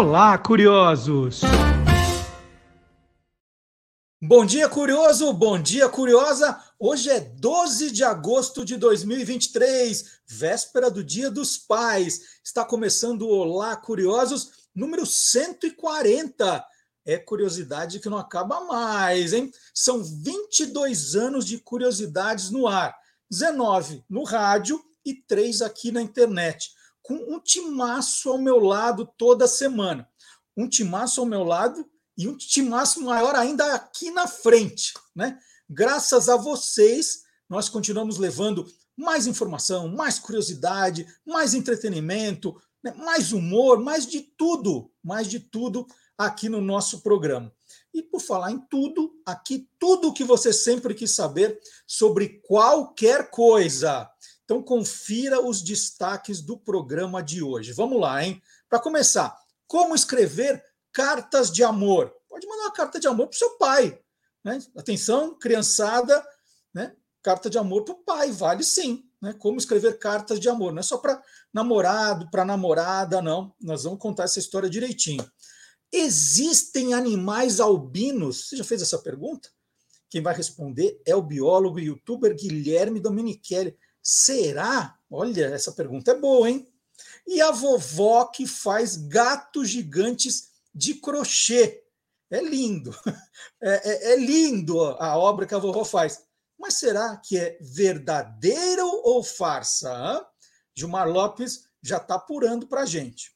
Olá, curiosos! Bom dia, curioso! Bom dia, curiosa! Hoje é 12 de agosto de 2023, véspera do Dia dos Pais. Está começando o Olá, curiosos, número 140. É curiosidade que não acaba mais, hein? São 22 anos de curiosidades no ar, 19 no rádio e 3 aqui na internet com um timaço ao meu lado toda semana. Um timaço ao meu lado e um timaço maior ainda aqui na frente, né? Graças a vocês, nós continuamos levando mais informação, mais curiosidade, mais entretenimento, né? mais humor, mais de tudo, mais de tudo aqui no nosso programa. E por falar em tudo, aqui tudo o que você sempre quis saber sobre qualquer coisa. Então, confira os destaques do programa de hoje. Vamos lá, hein? Para começar, como escrever cartas de amor. Pode mandar uma carta de amor para o seu pai. Né? Atenção, criançada, né? carta de amor para o pai, vale sim. Né? Como escrever cartas de amor. Não é só para namorado, para namorada, não. Nós vamos contar essa história direitinho. Existem animais albinos? Você já fez essa pergunta? Quem vai responder é o biólogo e youtuber Guilherme Domenichelli. Será? Olha, essa pergunta é boa, hein? E a vovó que faz gatos gigantes de crochê. É lindo. É, é, é lindo a obra que a vovó faz. Mas será que é verdadeiro ou farsa? Hein? Gilmar Lopes já está apurando para a gente.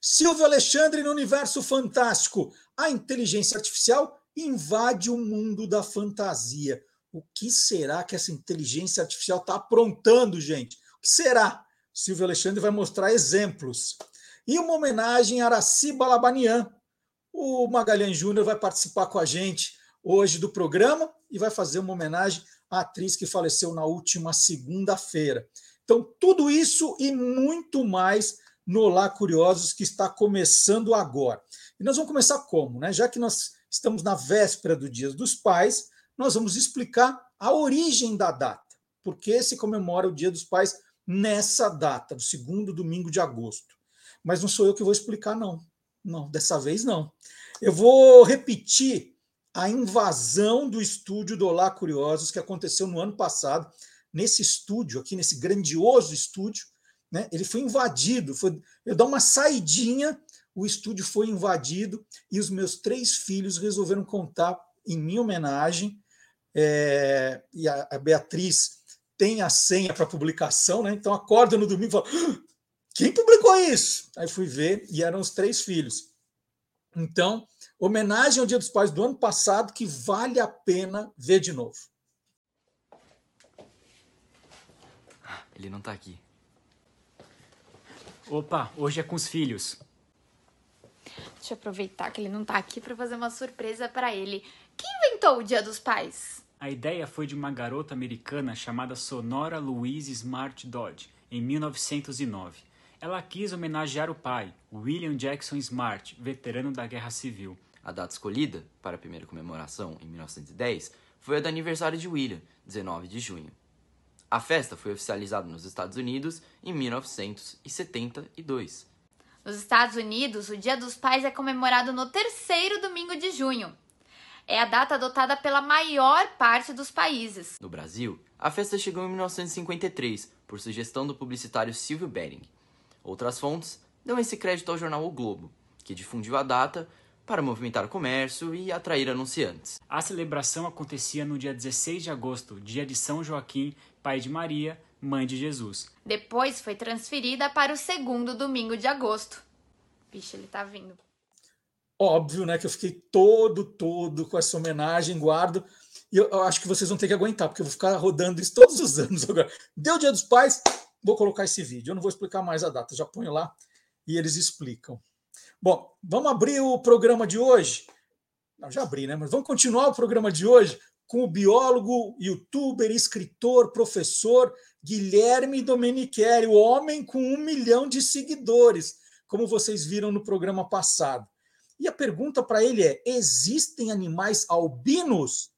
Silvio Alexandre no Universo Fantástico. A inteligência artificial invade o mundo da fantasia. O que será que essa inteligência artificial está aprontando, gente? O que será? Silvio Alexandre vai mostrar exemplos. E uma homenagem a Araci Balabanian. O Magalhães Júnior vai participar com a gente hoje do programa e vai fazer uma homenagem à atriz que faleceu na última segunda-feira. Então, tudo isso e muito mais no Olá Curiosos, que está começando agora. E nós vamos começar como? Né? Já que nós estamos na véspera do Dia dos Pais, nós vamos explicar a origem da data. Por que se comemora o Dia dos Pais nessa data, no segundo domingo de agosto? Mas não sou eu que vou explicar, não. Não, dessa vez não. Eu vou repetir a invasão do estúdio do Olá Curiosos que aconteceu no ano passado, nesse estúdio aqui, nesse grandioso estúdio, né? Ele foi invadido, foi eu dar uma saidinha, o estúdio foi invadido e os meus três filhos resolveram contar em minha homenagem é, e a, a, Beatriz tem a senha para publicação, né? Então acorda no domingo e fala: ah, quem publicou isso? Aí fui ver e eram os três filhos. Então, homenagem ao Dia dos Pais do ano passado que vale a pena ver de novo. Ele não está aqui. Opa, hoje é com os filhos. Deixa eu aproveitar que ele não está aqui para fazer uma surpresa para ele. Quem inventou o Dia dos Pais? A ideia foi de uma garota americana chamada Sonora Louise Smart Dodd, em 1909. Ela quis homenagear o pai, William Jackson Smart, veterano da Guerra Civil. A data escolhida para a primeira comemoração, em 1910, foi a do aniversário de William, 19 de junho. A festa foi oficializada nos Estados Unidos em 1972. Nos Estados Unidos, o Dia dos Pais é comemorado no terceiro domingo de junho é a data adotada pela maior parte dos países. No Brasil, a festa chegou em 1953, por sugestão do publicitário Silvio Bering. Outras fontes dão esse crédito ao jornal O Globo, que difundiu a data para movimentar o comércio e atrair anunciantes. A celebração acontecia no dia 16 de agosto, dia de São Joaquim, pai de Maria, mãe de Jesus. Depois foi transferida para o segundo domingo de agosto. Vixe, ele tá vindo. Óbvio, né, que eu fiquei todo, todo com essa homenagem, guardo. E eu, eu acho que vocês vão ter que aguentar, porque eu vou ficar rodando isso todos os anos agora. Deu Dia dos Pais, vou colocar esse vídeo. Eu não vou explicar mais a data, já ponho lá e eles explicam. Bom, vamos abrir o programa de hoje. Não, já abri, né? Mas vamos continuar o programa de hoje com o biólogo, youtuber, escritor, professor Guilherme Domenichelli, o homem com um milhão de seguidores, como vocês viram no programa passado. E a pergunta para ele é: existem animais albinos?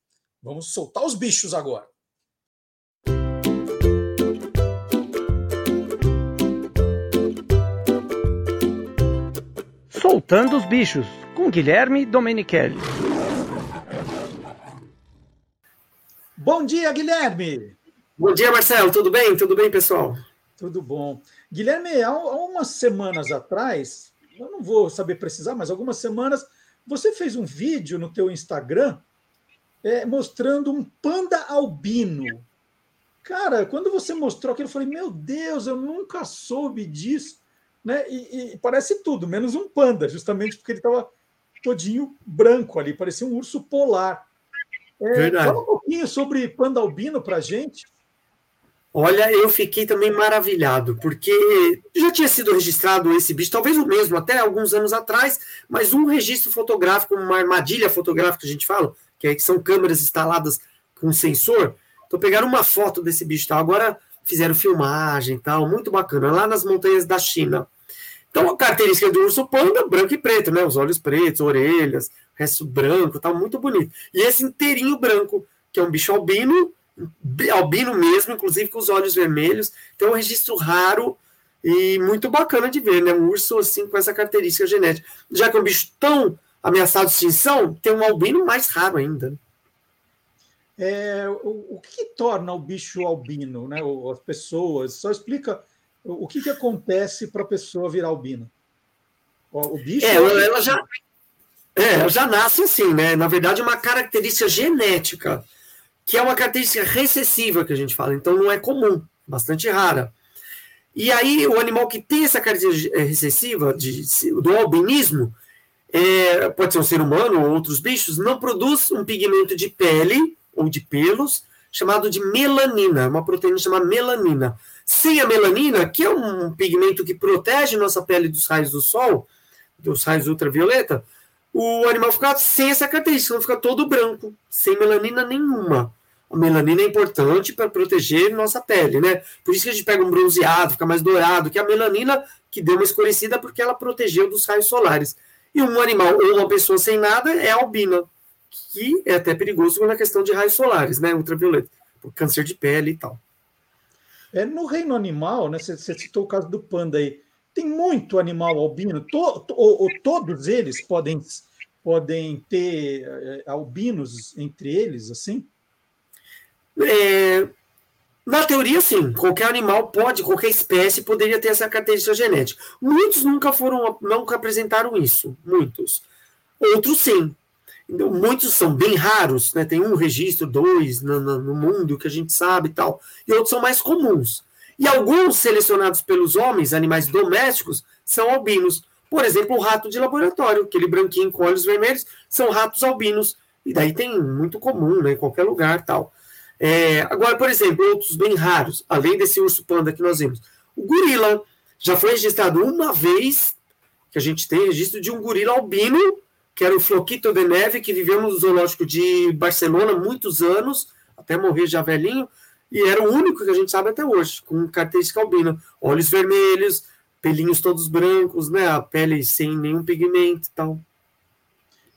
Vamos soltar os bichos agora. Voltando os Bichos, com Guilherme Domenichelli. Bom dia, Guilherme! Bom dia, Marcelo. Tudo bem? Tudo bem, pessoal? Tudo bom. Guilherme, há, umas semanas atrás, eu não vou saber precisar, mas algumas semanas, você fez um vídeo no teu Instagram é, mostrando um panda albino. Cara, quando você mostrou aquilo, eu falei, meu Deus, eu nunca soube disso. Né? E, e parece tudo, menos um panda, justamente porque ele estava todinho branco ali, parecia um urso polar. É, fala um pouquinho sobre panda albino para gente. Olha, eu fiquei também maravilhado, porque já tinha sido registrado esse bicho, talvez o mesmo, até alguns anos atrás, mas um registro fotográfico, uma armadilha fotográfica a gente fala, que, é, que são câmeras instaladas com sensor. Então pegaram uma foto desse bicho, tal. agora fizeram filmagem, tal, muito bacana, lá nas montanhas da China. Então a característica do urso panda, branco e preto, né? Os olhos pretos, orelhas, resto branco, tal, muito bonito. E esse inteirinho branco, que é um bicho albino, albino mesmo, inclusive com os olhos vermelhos. Então, é um registro raro e muito bacana de ver, né? Um urso assim com essa característica genética. Já que é um bicho tão ameaçado de extinção, tem um albino mais raro ainda. É, o, o que, torna o bicho albino, né? As pessoas, só explica o que, que acontece para a pessoa virar albino. O bicho. É, ela, ela já, é, ela já nasce assim, né? Na verdade, é uma característica genética que é uma característica recessiva que a gente fala, então não é comum, bastante rara. E aí, o animal que tem essa característica recessiva de, do albinismo, é, pode ser um ser humano ou outros bichos, não produz um pigmento de pele ou de pelos chamado de melanina, uma proteína chamada melanina. Sem a melanina, que é um pigmento que protege nossa pele dos raios do sol, dos raios ultravioleta, o animal fica sem essa característica, fica todo branco, sem melanina nenhuma. A melanina é importante para proteger nossa pele, né? Por isso que a gente pega um bronzeado, fica mais dourado, que a melanina que deu uma escurecida porque ela protegeu dos raios solares. E um animal ou uma pessoa sem nada é albina, que é até perigoso na questão de raios solares, né? Ultravioleta, por câncer de pele e tal. É, no reino animal, né? Você, citou o caso do panda aí tem muito animal albino, to, to, ou, ou, todos eles podem, podem ter é, albinos entre eles, assim? É, na teoria, sim. Qualquer animal pode, qualquer espécie poderia ter essa característica genética. Muitos nunca foram, nunca apresentaram isso. Muitos. Outros sim. Então, muitos são bem raros, né? Tem um registro, dois no, no, mundo que a gente sabe e tal. E outros são mais comuns. E alguns selecionados pelos homens, animais domésticos, são albinos. Por exemplo, o rato de laboratório, aquele branquinho com olhos vermelhos, são ratos albinos. E daí tem muito comum, né, em qualquer lugar tal. É, agora, por exemplo, outros bem raros, além desse urso panda que nós vimos. O gorila já foi registrado uma vez, que a gente tem registro de um gorila albino, que era o Floquito de Neve, que viveu no zoológico de Barcelona muitos anos, até morrer já velhinho, e era o único que a gente sabe até hoje, com característica albina. Olhos vermelhos, pelinhos todos brancos, né? A pele sem nenhum pigmento e tal.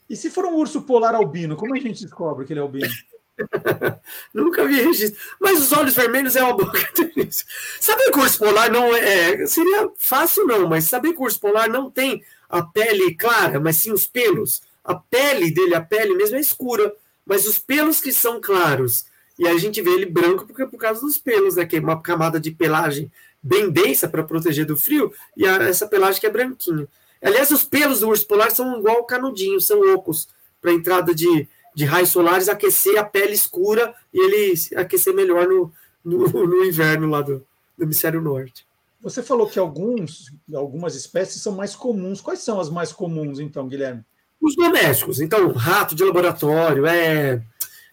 E se for um urso polar albino, como a gente descobre que ele é albino? Nunca vi registro. Mas os olhos vermelhos é uma boa característica. Saber urso polar não é. Seria fácil, não, mas saber que o urso polar não tem a pele clara, mas sim os pelos. A pele dele, a pele mesmo é escura, mas os pelos que são claros e a gente vê ele branco porque, por causa dos pelos, né? Que é uma camada de pelagem bem densa para proteger do frio, e a, essa pelagem que é branquinha. Aliás, os pelos do urso polar são igual canudinho, são ocos para entrada de, de raios solares, aquecer a pele escura e ele aquecer melhor no, no, no inverno lá do, do hemisfério norte. Você falou que alguns, algumas espécies são mais comuns. Quais são as mais comuns, então, Guilherme? Os domésticos. Então, rato de laboratório, é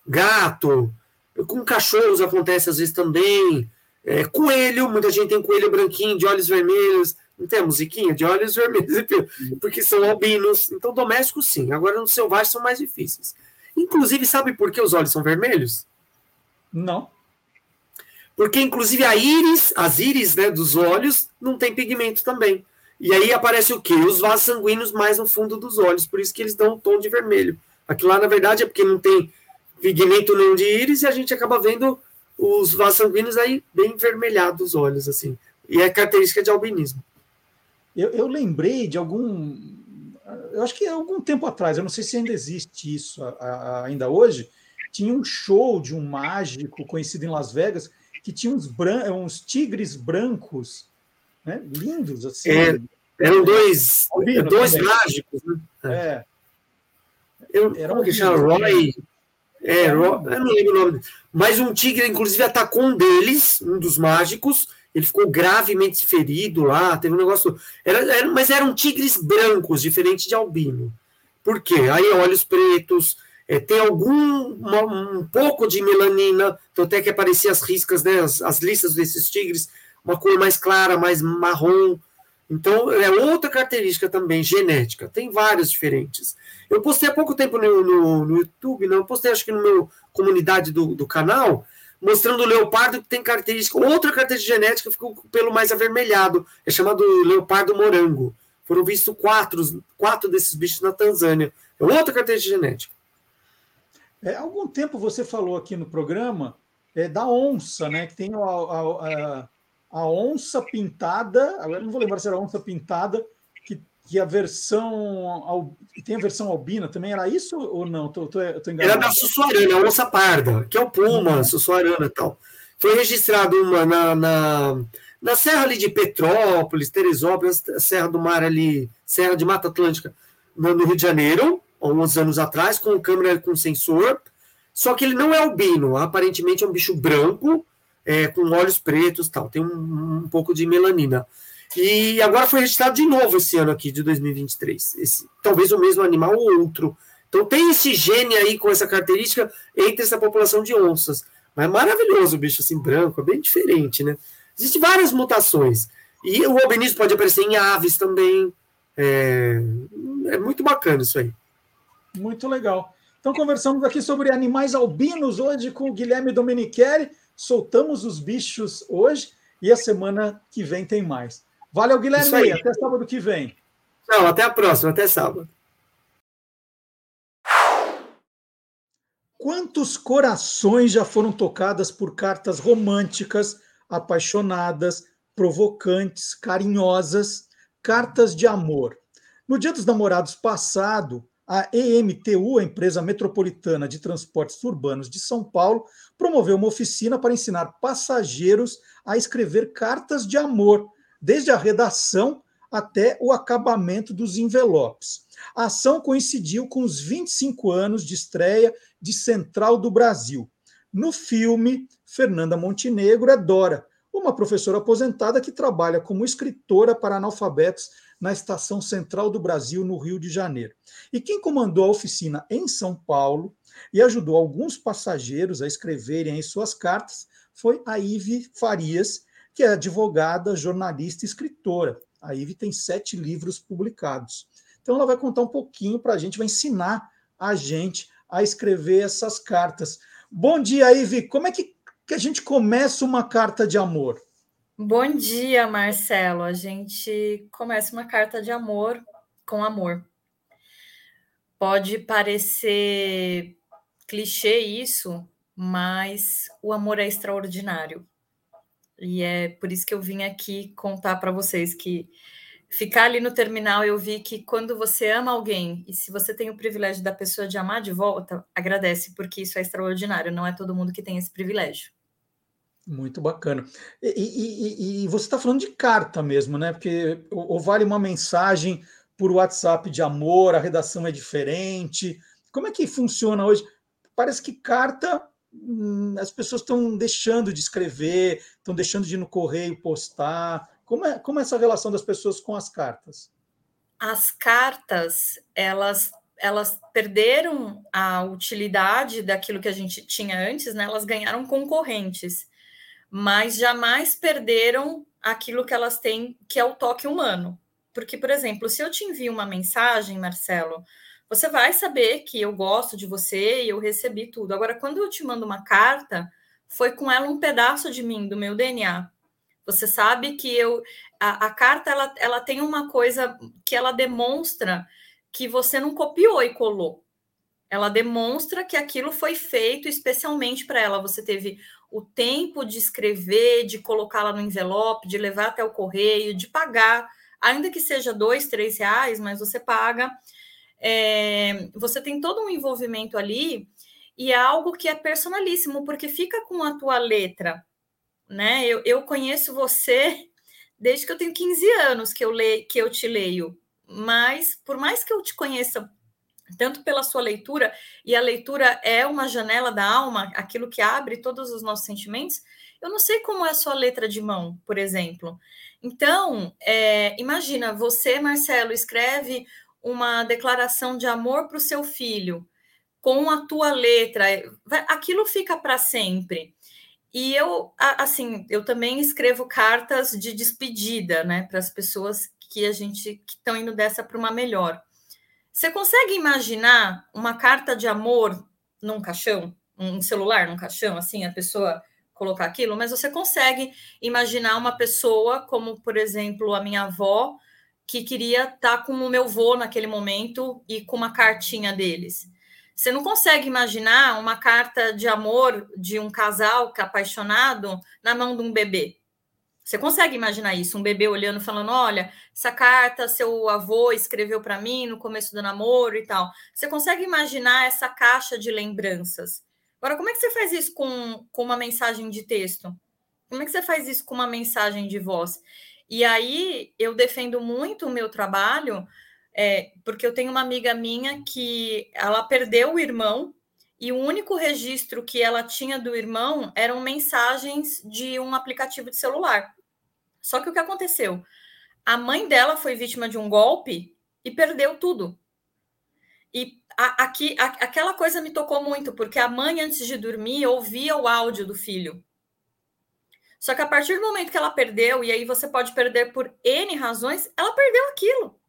gato, com cachorros acontece às vezes também. É, coelho, muita gente tem coelho branquinho, de olhos vermelhos. Não tem a musiquinha de olhos vermelhos, porque são albinos. Então, domésticos, sim. Agora, nos selvagens, são mais difíceis. Inclusive, sabe por que os olhos são vermelhos? Não. Porque, inclusive, a íris, as íris né, dos olhos, não tem pigmento também. E aí aparece o quê? Os vasos sanguíneos mais no fundo dos olhos. Por isso que eles dão um tom de vermelho. Aqui lá, na verdade, é porque não tem pigmento nenhum de íris e a gente acaba vendo os vasos sanguíneos aí bem vermelhados os olhos, assim. E é característica de albinismo. Eu, eu lembrei de algum eu acho que algum tempo atrás, eu não sei se ainda existe isso a, a, ainda hoje, tinha um show de um mágico conhecido em Las Vegas que tinha uns, bran uns tigres brancos, né? lindos assim. É, eram dois, dois mágicos, né? É. Eu, Era como que chama? Roy. É, Roy, eu não lembro o nome. Mas um tigre, inclusive, atacou um deles, um dos mágicos. Ele ficou gravemente ferido lá. Teve um negócio. Era, era, mas eram tigres brancos, diferente de albino. Por quê? Aí olhos pretos, é, tem algum uma, um pouco de melanina, então até que aparecia as riscas, né, as, as listas desses tigres, uma cor mais clara, mais marrom. Então, é outra característica também, genética. Tem várias diferentes. Eu postei há pouco tempo no, no, no YouTube, não, eu postei acho que no meu comunidade do, do canal, mostrando o leopardo que tem característica, outra característica genética ficou pelo mais avermelhado, é chamado leopardo morango. Foram vistos quatro, quatro desses bichos na Tanzânia. É outra característica genética. É, algum tempo você falou aqui no programa é, da onça, né? Que tem a, a, a, onça pintada, agora não vou lembrar se era a onça pintada, que, a versão. Tem a versão albina também, era isso ou não? Tô, tô, tô enganado. Era da Sussuarana, a onça parda, que é o Puma, uhum. Sussuarana e tal. Foi registrado uma na, na, na Serra ali de Petrópolis, Teresópolis, Serra do Mar ali, Serra de Mata Atlântica, no, no Rio de Janeiro uns anos atrás, com câmera com sensor, só que ele não é albino, aparentemente é um bicho branco, é, com olhos pretos tal, tem um, um, pouco de melanina. E agora foi registrado de novo esse ano aqui, de 2023. Esse, talvez o mesmo animal ou outro. Então tem esse gene aí com essa característica entre essa população de onças. Mas é maravilhoso o bicho assim branco, é bem diferente, né? Existem várias mutações. E o albinismo pode aparecer em aves também. É, é muito bacana isso aí. Muito legal. Então, conversamos aqui sobre animais albinos hoje com o Guilherme Domenichelli. Soltamos os bichos hoje e a semana que vem tem mais. Valeu, Guilherme. Até sábado que vem. Tchau, até a próxima. Até sábado. Quantos corações já foram tocadas por cartas românticas, apaixonadas, provocantes, carinhosas, cartas de amor? No Dia dos Namorados passado, a EMTU, a Empresa Metropolitana de Transportes Urbanos de São Paulo, promoveu uma oficina para ensinar passageiros a escrever cartas de amor, desde a redação até o acabamento dos envelopes. A ação coincidiu com os 25 anos de estreia de Central do Brasil. No filme, Fernanda Montenegro é Dora, uma professora aposentada que trabalha como escritora para analfabetos na Estação Central do Brasil, no Rio de Janeiro. E quem comandou a oficina em São Paulo e ajudou alguns passageiros a escreverem em suas cartas foi a Ive Farias, que é advogada, jornalista e escritora. A Ive tem sete livros publicados. Então, ela vai contar um pouquinho para a gente, vai ensinar a gente a escrever essas cartas. Bom dia, Ive. Como é que, que a gente começa uma carta de amor? Bom dia, Marcelo. A gente começa uma carta de amor com amor. Pode parecer clichê isso, mas o amor é extraordinário. E é por isso que eu vim aqui contar para vocês que ficar ali no terminal eu vi que quando você ama alguém e se você tem o privilégio da pessoa de amar de volta, agradece, porque isso é extraordinário. Não é todo mundo que tem esse privilégio. Muito bacana. E, e, e você está falando de carta mesmo, né? Porque ou vale uma mensagem por WhatsApp de amor, a redação é diferente. Como é que funciona hoje? Parece que carta as pessoas estão deixando de escrever, estão deixando de ir no correio postar. Como é, como é essa relação das pessoas com as cartas? As cartas, elas elas perderam a utilidade daquilo que a gente tinha antes, né? Elas ganharam concorrentes mas jamais perderam aquilo que elas têm, que é o toque humano. Porque, por exemplo, se eu te envio uma mensagem, Marcelo, você vai saber que eu gosto de você e eu recebi tudo. Agora, quando eu te mando uma carta, foi com ela um pedaço de mim, do meu DNA. Você sabe que eu a, a carta ela, ela tem uma coisa que ela demonstra que você não copiou e colou. Ela demonstra que aquilo foi feito especialmente para ela. Você teve o tempo de escrever, de colocá-la no envelope, de levar até o correio, de pagar, ainda que seja dois, três reais, mas você paga. É, você tem todo um envolvimento ali e é algo que é personalíssimo, porque fica com a tua letra, né? Eu, eu conheço você desde que eu tenho 15 anos que eu, leio, que eu te leio, mas por mais que eu te conheça tanto pela sua leitura, e a leitura é uma janela da alma, aquilo que abre todos os nossos sentimentos, eu não sei como é a sua letra de mão, por exemplo. Então, é, imagina, você, Marcelo, escreve uma declaração de amor para o seu filho com a tua letra, aquilo fica para sempre. E eu, assim, eu também escrevo cartas de despedida, né, para as pessoas que a gente que estão indo dessa para uma melhor. Você consegue imaginar uma carta de amor num caixão, um celular num caixão, assim, a pessoa colocar aquilo? Mas você consegue imaginar uma pessoa, como por exemplo a minha avó, que queria estar com o meu vô naquele momento e com uma cartinha deles. Você não consegue imaginar uma carta de amor de um casal que é apaixonado na mão de um bebê. Você consegue imaginar isso? Um bebê olhando, falando: Olha, essa carta seu avô escreveu para mim no começo do namoro e tal. Você consegue imaginar essa caixa de lembranças? Agora, como é que você faz isso com, com uma mensagem de texto? Como é que você faz isso com uma mensagem de voz? E aí eu defendo muito o meu trabalho, é, porque eu tenho uma amiga minha que ela perdeu o irmão e o único registro que ela tinha do irmão eram mensagens de um aplicativo de celular. Só que o que aconteceu? A mãe dela foi vítima de um golpe e perdeu tudo. E a, aqui, a, aquela coisa me tocou muito, porque a mãe, antes de dormir, ouvia o áudio do filho. Só que a partir do momento que ela perdeu, e aí você pode perder por N razões, ela perdeu aquilo.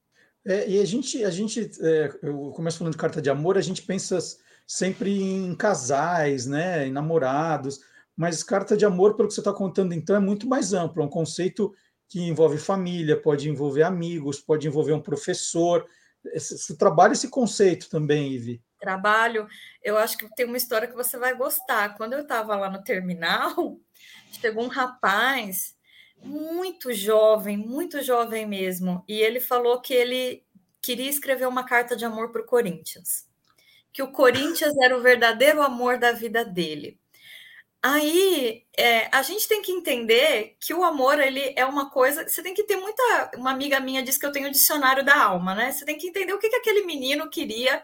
É, e a gente, a gente é, eu começo falando de carta de amor, a gente pensa sempre em casais, né, em namorados, mas carta de amor, pelo que você está contando, então, é muito mais amplo, é um conceito que envolve família, pode envolver amigos, pode envolver um professor. Você trabalha esse conceito também, Ivi? Trabalho. Eu acho que tem uma história que você vai gostar. Quando eu estava lá no terminal, chegou um rapaz muito jovem, muito jovem mesmo, e ele falou que ele queria escrever uma carta de amor para o Corinthians, que o Corinthians era o verdadeiro amor da vida dele. Aí é, a gente tem que entender que o amor ele é uma coisa. Você tem que ter muita. Uma amiga minha disse que eu tenho o dicionário da alma, né? Você tem que entender o que, que aquele menino queria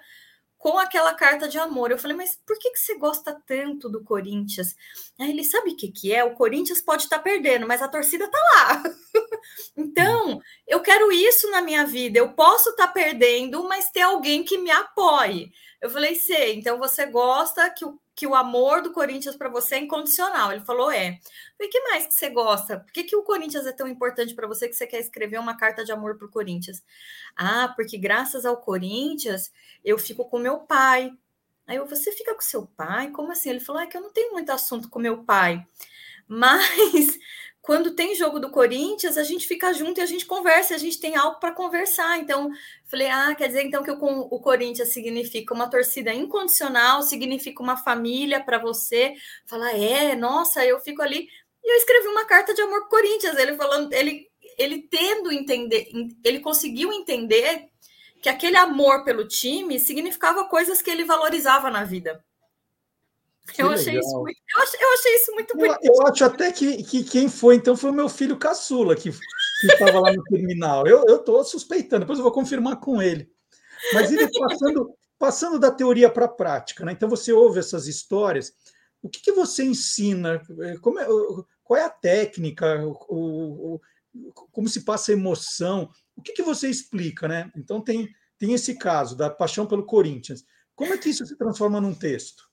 com aquela carta de amor. Eu falei, mas por que, que você gosta tanto do Corinthians? Aí ele sabe o que, que é? O Corinthians pode estar tá perdendo, mas a torcida tá lá. então, eu quero isso na minha vida. Eu posso estar tá perdendo, mas ter alguém que me apoie. Eu falei, sei, então você gosta que o que o amor do Corinthians para você é incondicional. Ele falou, é. E que mais que você gosta? Por que, que o Corinthians é tão importante para você que você quer escrever uma carta de amor para o Corinthians? Ah, porque graças ao Corinthians eu fico com meu pai. Aí eu, você fica com seu pai? Como assim? Ele falou, é que eu não tenho muito assunto com meu pai. Mas quando tem jogo do Corinthians, a gente fica junto e a gente conversa, a gente tem algo para conversar. Então, falei, ah, quer dizer então que o, o Corinthians significa uma torcida incondicional, significa uma família para você. Falar, é, nossa, eu fico ali. E eu escrevi uma carta de amor pro Corinthians, ele falando, ele, ele tendo entender, ele conseguiu entender que aquele amor pelo time significava coisas que ele valorizava na vida. Eu achei, isso muito, eu, achei, eu achei isso muito bonito. Eu, eu acho até que, que quem foi, então, foi o meu filho caçula, que estava lá no terminal. Eu estou suspeitando, depois eu vou confirmar com ele. Mas ele passando, passando da teoria para a prática, né? Então você ouve essas histórias. O que, que você ensina? Como é, qual é a técnica? O, o, como se passa a emoção? O que, que você explica, né? Então tem, tem esse caso da paixão pelo Corinthians. Como é que isso se transforma num texto?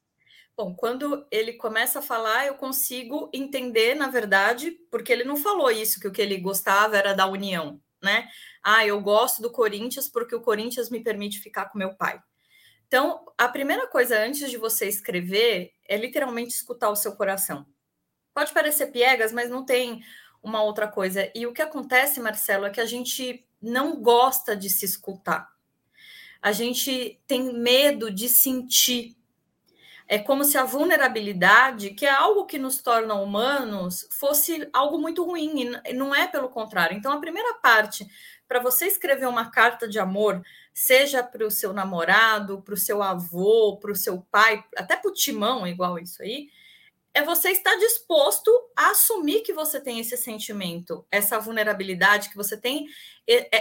Bom, quando ele começa a falar, eu consigo entender, na verdade, porque ele não falou isso, que o que ele gostava era da união, né? Ah, eu gosto do Corinthians porque o Corinthians me permite ficar com meu pai. Então, a primeira coisa antes de você escrever é literalmente escutar o seu coração. Pode parecer piegas, mas não tem uma outra coisa. E o que acontece, Marcelo, é que a gente não gosta de se escutar. A gente tem medo de sentir É como se a vulnerabilidade, que é algo que nos torna humanos, fosse algo muito ruim, e não é pelo contrário. Então, a primeira parte, para você escrever uma carta de amor, seja para o seu namorado, para o seu avô, para o seu pai, até para o timão, igual isso aí, é você estar disposto a assumir que você tem esse sentimento, essa vulnerabilidade, que você tem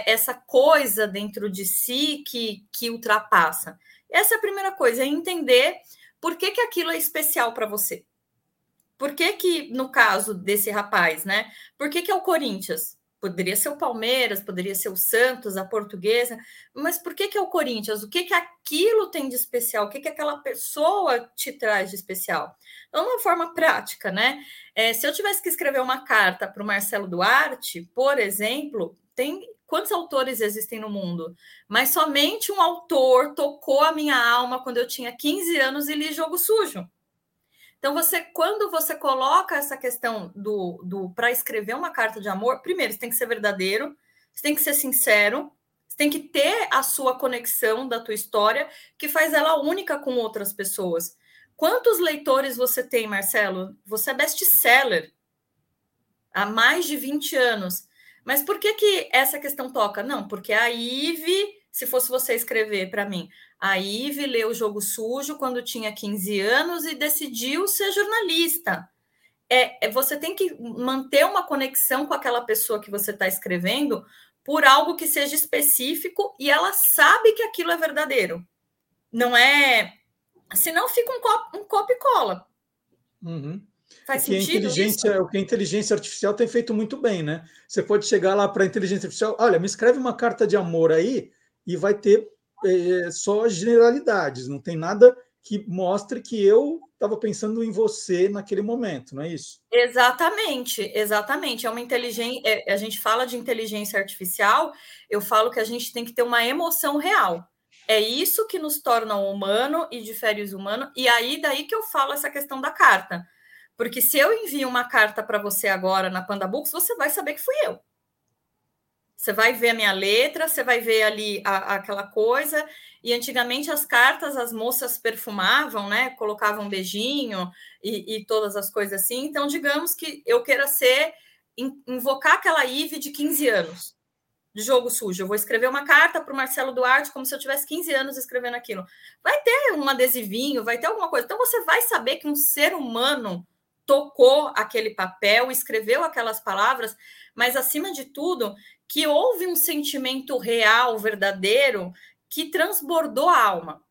essa coisa dentro de si que, que ultrapassa. Essa é a primeira coisa, é entender por que, que aquilo é especial para você. Por que, que, no caso desse rapaz, né? Por que, que é o Corinthians? Poderia ser o Palmeiras, poderia ser o Santos, a Portuguesa, mas por que, que é o Corinthians? O que, que aquilo tem de especial? O que, que aquela pessoa te traz de especial? Então, uma forma prática, né? É, se eu tivesse que escrever uma carta para o Marcelo Duarte, por exemplo, tem quantos autores existem no mundo? Mas somente um autor tocou a minha alma quando eu tinha 15 anos e li Jogo Sujo. Então, você, quando você coloca essa questão do, do para escrever uma carta de amor, primeiro, você tem que ser verdadeiro, você tem que ser sincero, você tem que ter a sua conexão da tua história, que faz ela única com outras pessoas. Quantos leitores você tem, Marcelo? Você é best-seller há mais de 20 anos. Mas por que, que essa questão toca? Não, porque a Ive, se fosse você escrever para mim, a Ive leu o Jogo Sujo quando tinha 15 anos e decidiu ser jornalista. É, é, você tem que manter uma conexão com aquela pessoa que você está escrevendo por algo que seja específico e ela sabe que aquilo é verdadeiro. Não é. Senão fica um copo, um copo e cola. Uhum. Faz que sentido? A inteligência, isso? O que a inteligência artificial tem feito muito bem, né? Você pode chegar lá para a inteligência artificial, olha, me escreve uma carta de amor aí e vai ter é, só generalidades, não tem nada que mostre que eu estava pensando em você naquele momento, não é isso? Exatamente, exatamente. É uma inteligência. É, a gente fala de inteligência artificial, eu falo que a gente tem que ter uma emoção real. É isso que nos torna humano e difere os humanos. E aí, daí que eu falo essa questão da carta. Porque se eu envio uma carta para você agora na Panda Books, você vai saber que fui eu. Você vai ver a minha letra, você vai ver ali a, aquela coisa. E antigamente as cartas as moças perfumavam, né? Colocavam beijinho e, e todas as coisas assim. Então, digamos que eu queira ser invocar aquela Ive de 15 anos de jogo sujo. Eu vou escrever uma carta para o Marcelo Duarte como se eu tivesse 15 anos escrevendo aquilo. Vai ter um adesivinho, vai ter alguma coisa. Então você vai saber que um ser humano tocou aquele papel, escreveu aquelas palavras, mas acima de tudo, que houve um sentimento real, verdadeiro, que transbordou a alma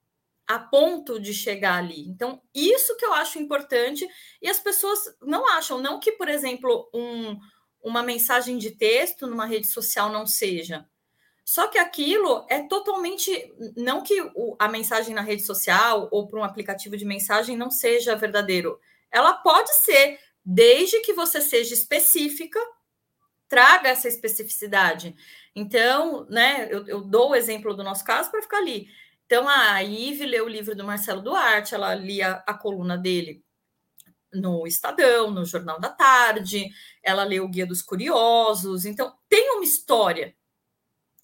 a ponto de chegar ali. Então, isso que eu acho importante, e as pessoas não acham, não que, por exemplo, um, uma mensagem de texto numa rede social não seja. Só que aquilo é totalmente. Não que o, a mensagem na rede social ou para um aplicativo de mensagem não seja verdadeiro. Ela pode ser, desde que você seja específica traga essa especificidade. Então, né, eu, eu dou o exemplo do nosso caso para ficar ali. Então, a Ive leu o livro do Marcelo Duarte, ela lia a coluna dele no Estadão, no Jornal da Tarde, ela leu o Guia dos Curiosos, então tem uma história.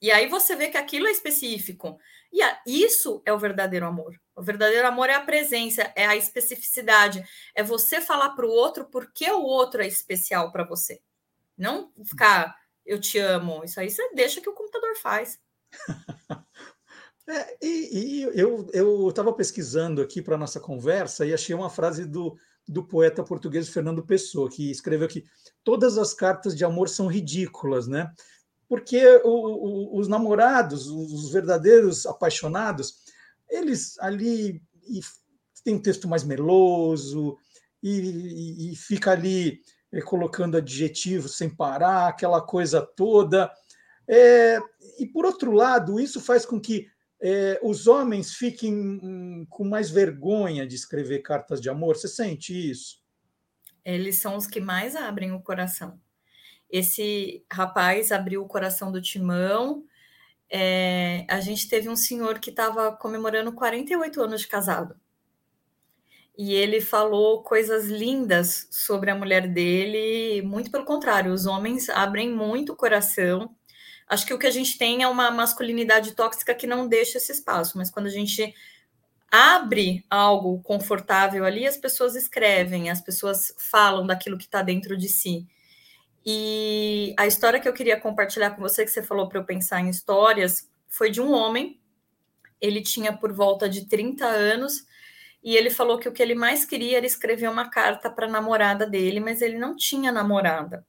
E aí você vê que aquilo é específico. E a, isso é o verdadeiro amor. O verdadeiro amor é a presença, é a especificidade, é você falar para o outro porque o outro é especial para você. Não ficar, eu te amo. Isso aí você deixa que o computador faz. é, e, e, eu estava pesquisando aqui para nossa conversa e achei uma frase do, do poeta português Fernando Pessoa, que escreveu que todas as cartas de amor são ridículas, né? Porque o, o, os namorados, os verdadeiros apaixonados, eles ali tem um texto mais meloso e, e, e fica ali é, colocando adjetivos sem parar, aquela coisa toda. É, e, por outro lado, isso faz com que é, os homens fiquem hum, com mais vergonha de escrever cartas de amor. Você sente isso? Eles são os que mais abrem o coração. Esse rapaz abriu o coração do Timão. É, a gente teve um senhor que estava comemorando 48 anos de casado e ele falou coisas lindas sobre a mulher dele, muito pelo contrário, os homens abrem muito o coração. Acho que o que a gente tem é uma masculinidade tóxica que não deixa esse espaço, mas quando a gente abre algo confortável ali, as pessoas escrevem, as pessoas falam daquilo que está dentro de si. E a história que eu queria compartilhar com você, que você falou para eu pensar em histórias, foi de um homem. Ele tinha por volta de 30 anos e ele falou que o que ele mais queria era escrever uma carta para a namorada dele, mas ele não tinha namorada.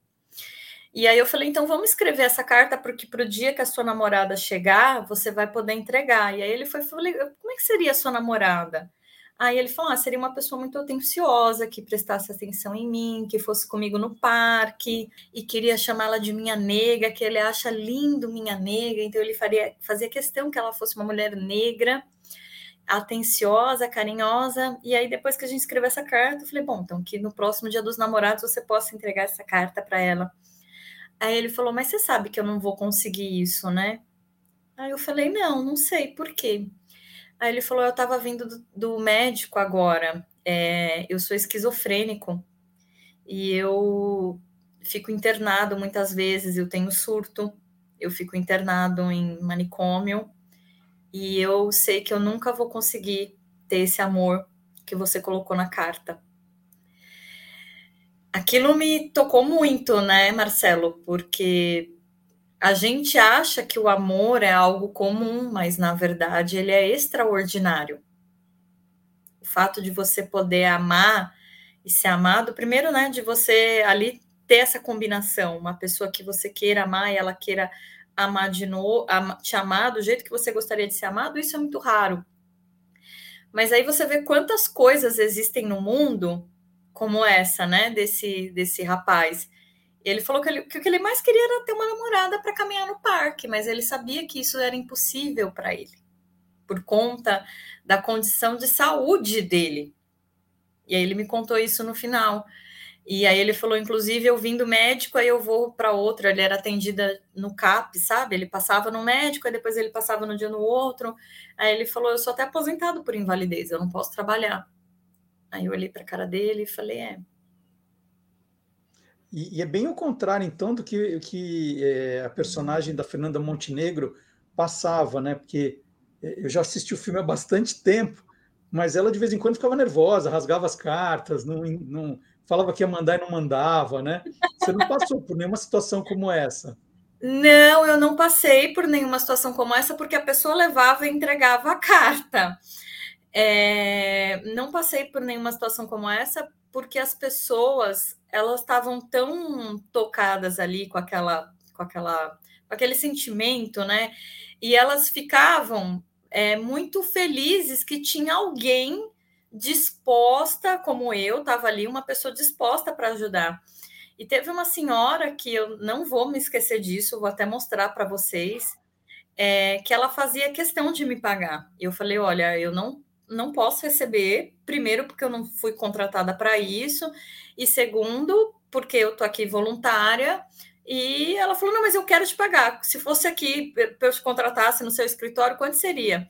E aí eu falei, então vamos escrever essa carta, porque para o dia que a sua namorada chegar, você vai poder entregar. E aí ele foi, falei, como é que seria a sua namorada? Aí ele falou, ah, seria uma pessoa muito atenciosa, que prestasse atenção em mim, que fosse comigo no parque, e queria chamá-la de minha nega, que ele acha lindo minha nega, então ele faria, fazia questão que ela fosse uma mulher negra, atenciosa, carinhosa. E aí, depois que a gente escreveu essa carta, eu falei, bom, então que no próximo dia dos namorados você possa entregar essa carta para ela. Aí ele falou: Mas você sabe que eu não vou conseguir isso, né? Aí eu falei: Não, não sei por quê. Aí ele falou: Eu estava vindo do, do, médico agora, é, eu sou esquizofrênico e eu fico internado muitas vezes, eu tenho surto, eu fico internado em manicômio e eu sei que eu nunca vou conseguir ter esse amor que você colocou na carta. Aquilo me tocou muito, né, Marcelo? Porque a gente acha que o amor é algo comum, mas na verdade ele é extraordinário. O fato de você poder amar e ser amado, primeiro, né, de você ali ter essa combinação, uma pessoa que você queira amar e ela queira amar de novo, te amar do jeito que você gostaria de ser amado, isso é muito raro. Mas aí você vê quantas coisas existem no mundo como essa, né, desse, desse rapaz. Ele falou que, ele, que o que ele mais queria era ter uma namorada para caminhar no parque, mas ele sabia que isso era impossível para ele, por conta da condição de saúde dele. E aí ele me contou isso no final. E aí ele falou, inclusive, eu vim do médico, aí eu vou para outro. Ele era atendida no CAP, sabe? Ele passava no médico, aí depois ele passava no dia no outro. Aí ele falou, eu sou até aposentado por invalidez, eu não posso trabalhar. Aí eu olhei para a cara dele e falei: é. E, e, é bem o contrário, então, do que, que é, a personagem da Fernanda Montenegro passava, né? Porque é, eu já assisti o filme há bastante tempo, mas ela de vez em quando ficava nervosa, rasgava as cartas, não, não falava que ia mandar e não mandava, né? Você não passou por nenhuma situação como essa. Não, eu não passei por nenhuma situação como essa, porque a pessoa levava e entregava a carta. É, não passei por nenhuma situação como essa, porque as pessoas elas estavam tão tocadas ali com aquela, com aquela, com aquele sentimento, né? E elas ficavam é, muito felizes que tinha alguém disposta, como eu, estava ali, uma pessoa disposta para ajudar. E teve uma senhora que eu não vou me esquecer disso, vou até mostrar para vocês, é, que ela fazia questão de me pagar. Eu falei: olha, eu não não posso receber, primeiro, porque eu não fui contratada para isso, e segundo, porque eu tô aqui voluntária. E ela falou: Não, mas eu quero te pagar. Se fosse aqui, para eu te contratasse no seu escritório, quanto seria?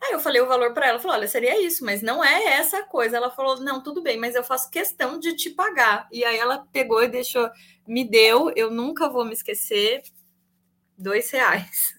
Aí eu falei o valor para ela, falou: olha, seria isso, mas não é essa coisa. Ela falou: não, tudo bem, mas eu faço questão de te pagar. E aí ela pegou e deixou, me deu, eu nunca vou me esquecer, dois reais.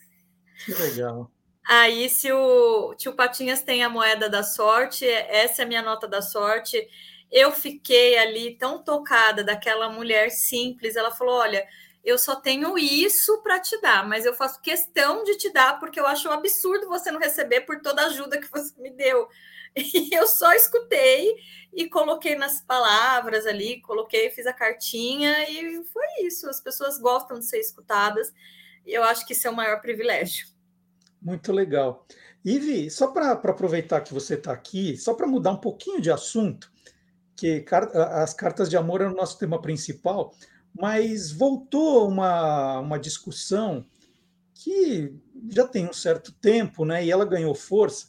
Que legal. Aí, se o tio Patinhas tem a moeda da sorte, essa é a minha nota da sorte. Eu fiquei ali tão tocada daquela mulher simples. Ela falou: Olha, eu só tenho isso para te dar, mas eu faço questão de te dar porque eu acho um absurdo você não receber por toda a ajuda que você me deu. E eu só escutei e coloquei nas palavras ali, coloquei, fiz a cartinha e foi isso. As pessoas gostam de ser escutadas. E eu acho que isso é o maior privilégio. Muito legal. Ivi, só para aproveitar que você está aqui, só para mudar um pouquinho de assunto, que as cartas de amor é o nosso tema principal, mas voltou uma, uma discussão que já tem um certo tempo, né, e ela ganhou força.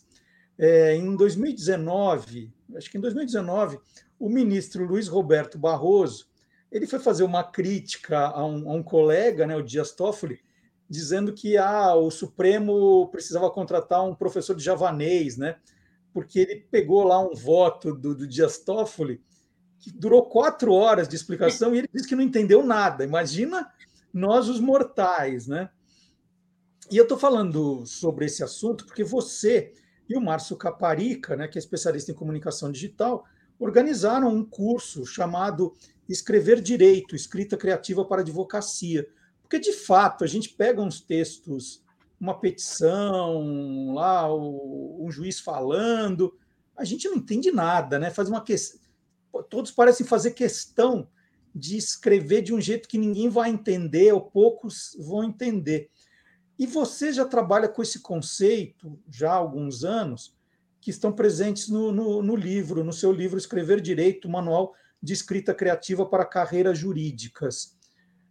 É, em 2019, acho que em 2019, o ministro Luiz Roberto Barroso ele foi fazer uma crítica a um, a um colega, né, o Dias Toffoli, dizendo que ah, o Supremo precisava contratar um professor de javanês, né? Porque ele pegou lá um voto do, do Dias Toffoli que durou quatro horas de explicação e ele disse que não entendeu nada. Imagina nós, os mortais, né? E eu estou falando sobre esse assunto porque você e o Márcio Caparica, né, que é especialista em comunicação digital, organizaram um curso chamado Escrever Direito, Escrita Criativa para Advocacia. Porque, de fato, a gente pega uns textos, uma petição, lá, um juiz falando, a gente não entende nada, né? Faz uma questão. Todos parecem fazer questão de escrever de um jeito que ninguém vai entender, ou poucos vão entender. E você já trabalha com esse conceito já há alguns anos, que estão presentes no, no, no livro, no seu livro Escrever Direito, Manual de Escrita Criativa para Carreiras Jurídicas.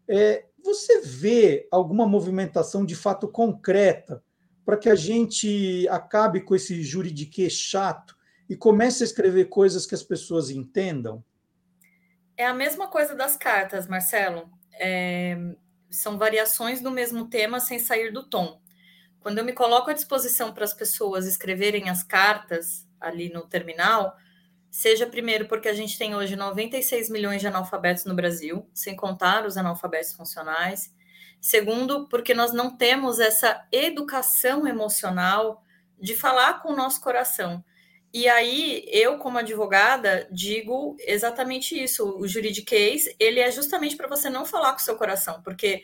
É, você vê alguma movimentação de fato concreta para que a gente acabe com esse juridiquês chato e comece a escrever coisas que as pessoas entendam? É a mesma coisa das cartas, Marcelo. É, são variações do mesmo tema sem sair do tom. Quando eu me coloco à disposição para as pessoas escreverem as cartas ali no terminal, seja primeiro porque a gente tem hoje 96 milhões de analfabetos no Brasil, sem contar os analfabetos funcionais. Segundo, porque nós não temos essa educação emocional de falar com o nosso coração. E aí, eu, como advogada, digo exatamente isso. O juridiquês, ele é justamente para você não falar com o seu coração, porque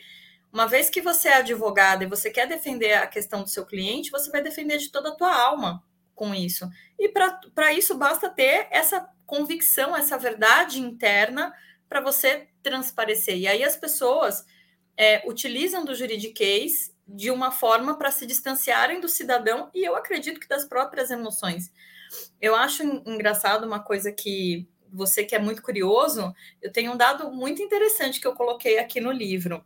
uma vez que você é advogada e você quer defender a questão do seu cliente, você vai defender de toda a tua alma com isso. E para isso basta ter essa convicção, essa verdade interna para você transparecer. E aí as pessoas é, utilizam do juridiquês de uma forma para se distanciarem do cidadão e eu acredito que das próprias emoções. Eu acho engraçado uma coisa que você que é muito curioso, eu tenho um dado muito interessante que eu coloquei aqui no livro.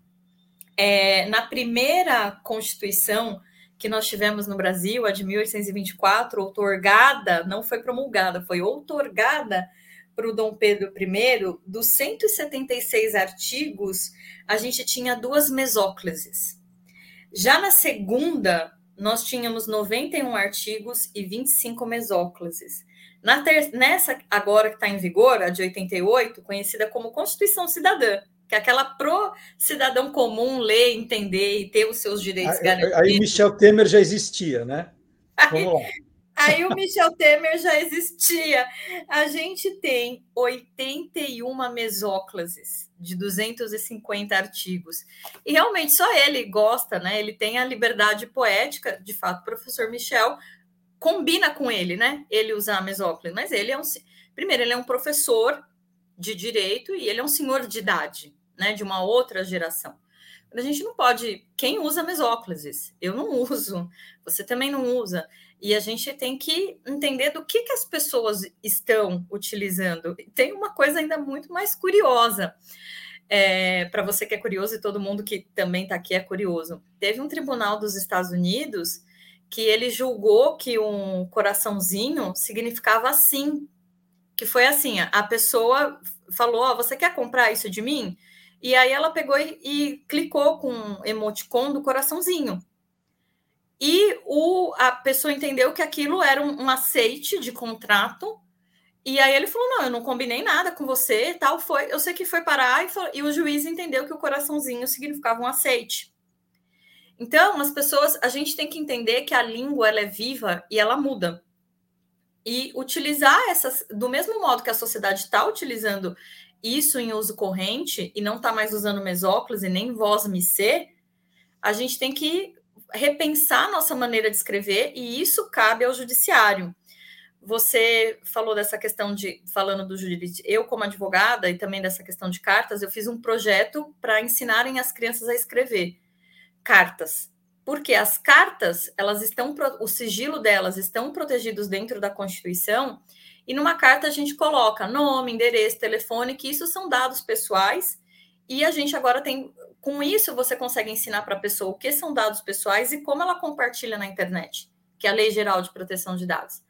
É, na primeira Constituição que nós tivemos no Brasil, a de 1824, outorgada, não foi promulgada, foi outorgada para o Dom Pedro I, dos 176 artigos, a gente tinha duas mesóclises. Já na segunda, nós tínhamos 91 artigos e 25 mesóclises. Ter... Nessa agora que está em vigor, a de 88, conhecida como Constituição Cidadã, que é aquela pro cidadão comum ler, entender e ter os seus direitos aí, garantidos. Aí Michel Temer já existia, né? Aí, aí o Michel Temer já existia. A gente tem 81 mesóclises de 250 artigos. E realmente só ele gosta, né? Ele tem a liberdade poética, de fato, o professor Michel combina com ele, né? Ele usar a mesóclise, mas ele é um primeiro, ele é um professor de direito e ele é um senhor de idade, né? De uma outra geração. A gente não pode. Quem usa mesóclises? Eu não uso, você também não usa. E a gente tem que entender do que, que as pessoas estão utilizando. Tem uma coisa ainda muito mais curiosa. É, para você que é curioso e todo mundo que também está aqui é curioso. Teve um tribunal dos Estados Unidos que ele julgou que um coraçãozinho significava assim, que foi assim, a pessoa falou, oh, você quer comprar isso de mim? E aí ela pegou e, e clicou com um emoticon do coraçãozinho. E o, a pessoa entendeu que aquilo era um, um, aceite de contrato. E aí ele falou: não, eu não combinei nada com você, tal. Foi, eu sei que foi parar, e, falou, e o juiz entendeu que o coraçãozinho significava um aceite. Então, as pessoas, a gente tem que entender que a língua ela é viva e ela muda. E utilizar essas, do mesmo modo que a sociedade está utilizando isso em uso corrente e não está mais usando mesóclise nem voz ser, a gente tem que repensar nossa maneira de escrever e isso cabe ao judiciário. Você falou dessa questão de falando do jurídico, eu como advogada e também dessa questão de cartas, eu fiz um projeto para ensinarem as crianças a escrever cartas. Porque as cartas, elas estão o sigilo delas estão protegidos dentro da Constituição, e numa carta a gente coloca nome, endereço, telefone, que isso são dados pessoais, e a gente agora tem com isso, você consegue ensinar para a pessoa o que são dados pessoais e como ela compartilha na internet, que é a Lei Geral de Proteção de Dados.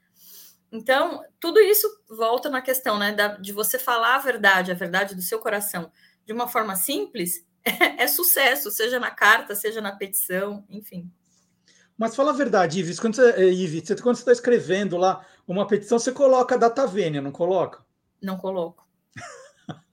Então, tudo isso volta na questão né, da, de você falar a verdade, a verdade do seu coração, de uma forma simples, é, é sucesso, seja na carta, seja na petição, enfim. Mas fala a verdade, Ives, quando você eh, está escrevendo lá uma petição, você coloca a data vênia, não coloca? Não coloco.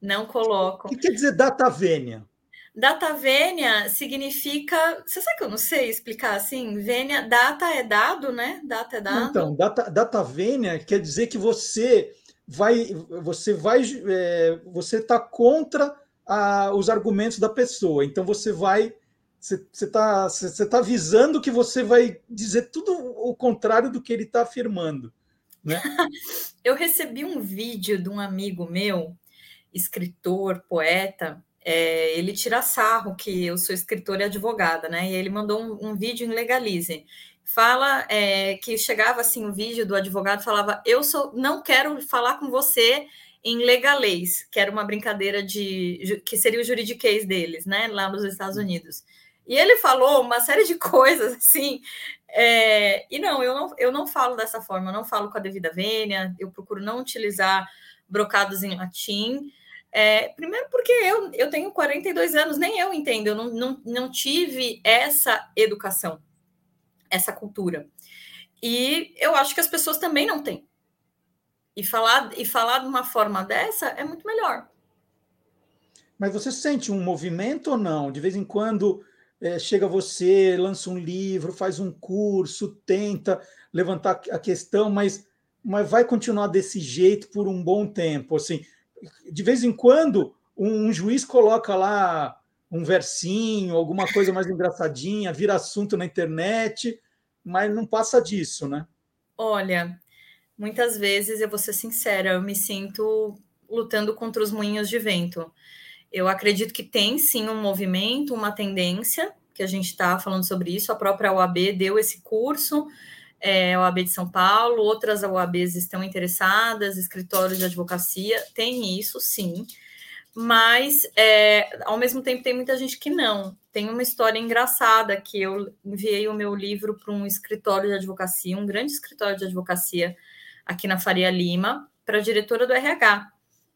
Não coloco. O que quer dizer data vênia? Data vênia significa. Você sabe que eu não sei explicar assim? Vênia, data é dado, né? Data é dado. Então, data, data vênia quer dizer que você vai. Você vai. É, você está contra a, os argumentos da pessoa. Então você vai. Você está você tá avisando que você vai dizer tudo o contrário do que ele está afirmando. Né? eu recebi um vídeo de um amigo meu, escritor, poeta, é, ele tira sarro que eu sou escritora e advogada, né? E ele mandou um, um vídeo em Legalize. Fala é, que chegava assim o um vídeo do advogado falava: Eu sou, não quero falar com você em legalês, que era uma brincadeira de que seria o juridiquês deles, né? Lá nos Estados Unidos. E ele falou uma série de coisas assim. É, e não eu, não, eu não falo dessa forma, eu não falo com a devida vênia, eu procuro não utilizar brocados em latim. É, primeiro porque eu, eu tenho 42 anos, nem eu entendo, eu não, não, não tive essa educação, essa cultura. E eu acho que as pessoas também não têm. E falar, e falar de uma forma dessa é muito melhor. Mas você sente um movimento ou não? De vez em quando é, chega você, lança um livro, faz um curso, tenta levantar a questão, mas, mas vai continuar desse jeito por um bom tempo. Assim, de vez em quando, um, um juiz coloca lá um versinho, alguma coisa mais engraçadinha, vira assunto na internet, mas não passa disso, né? Olha, muitas vezes, eu vou ser sincera, eu me sinto lutando contra os moinhos de vento. Eu acredito que tem sim um movimento, uma tendência, que a gente está falando sobre isso. A própria OAB deu esse curso, é, a OAB de São Paulo, outras OABs estão interessadas, escritórios de advocacia, tem isso sim, mas é, ao mesmo tempo tem muita gente que não. Tem uma história engraçada que eu enviei o meu livro para um escritório de advocacia, um grande escritório de advocacia aqui na Faria Lima, para a diretora do RH,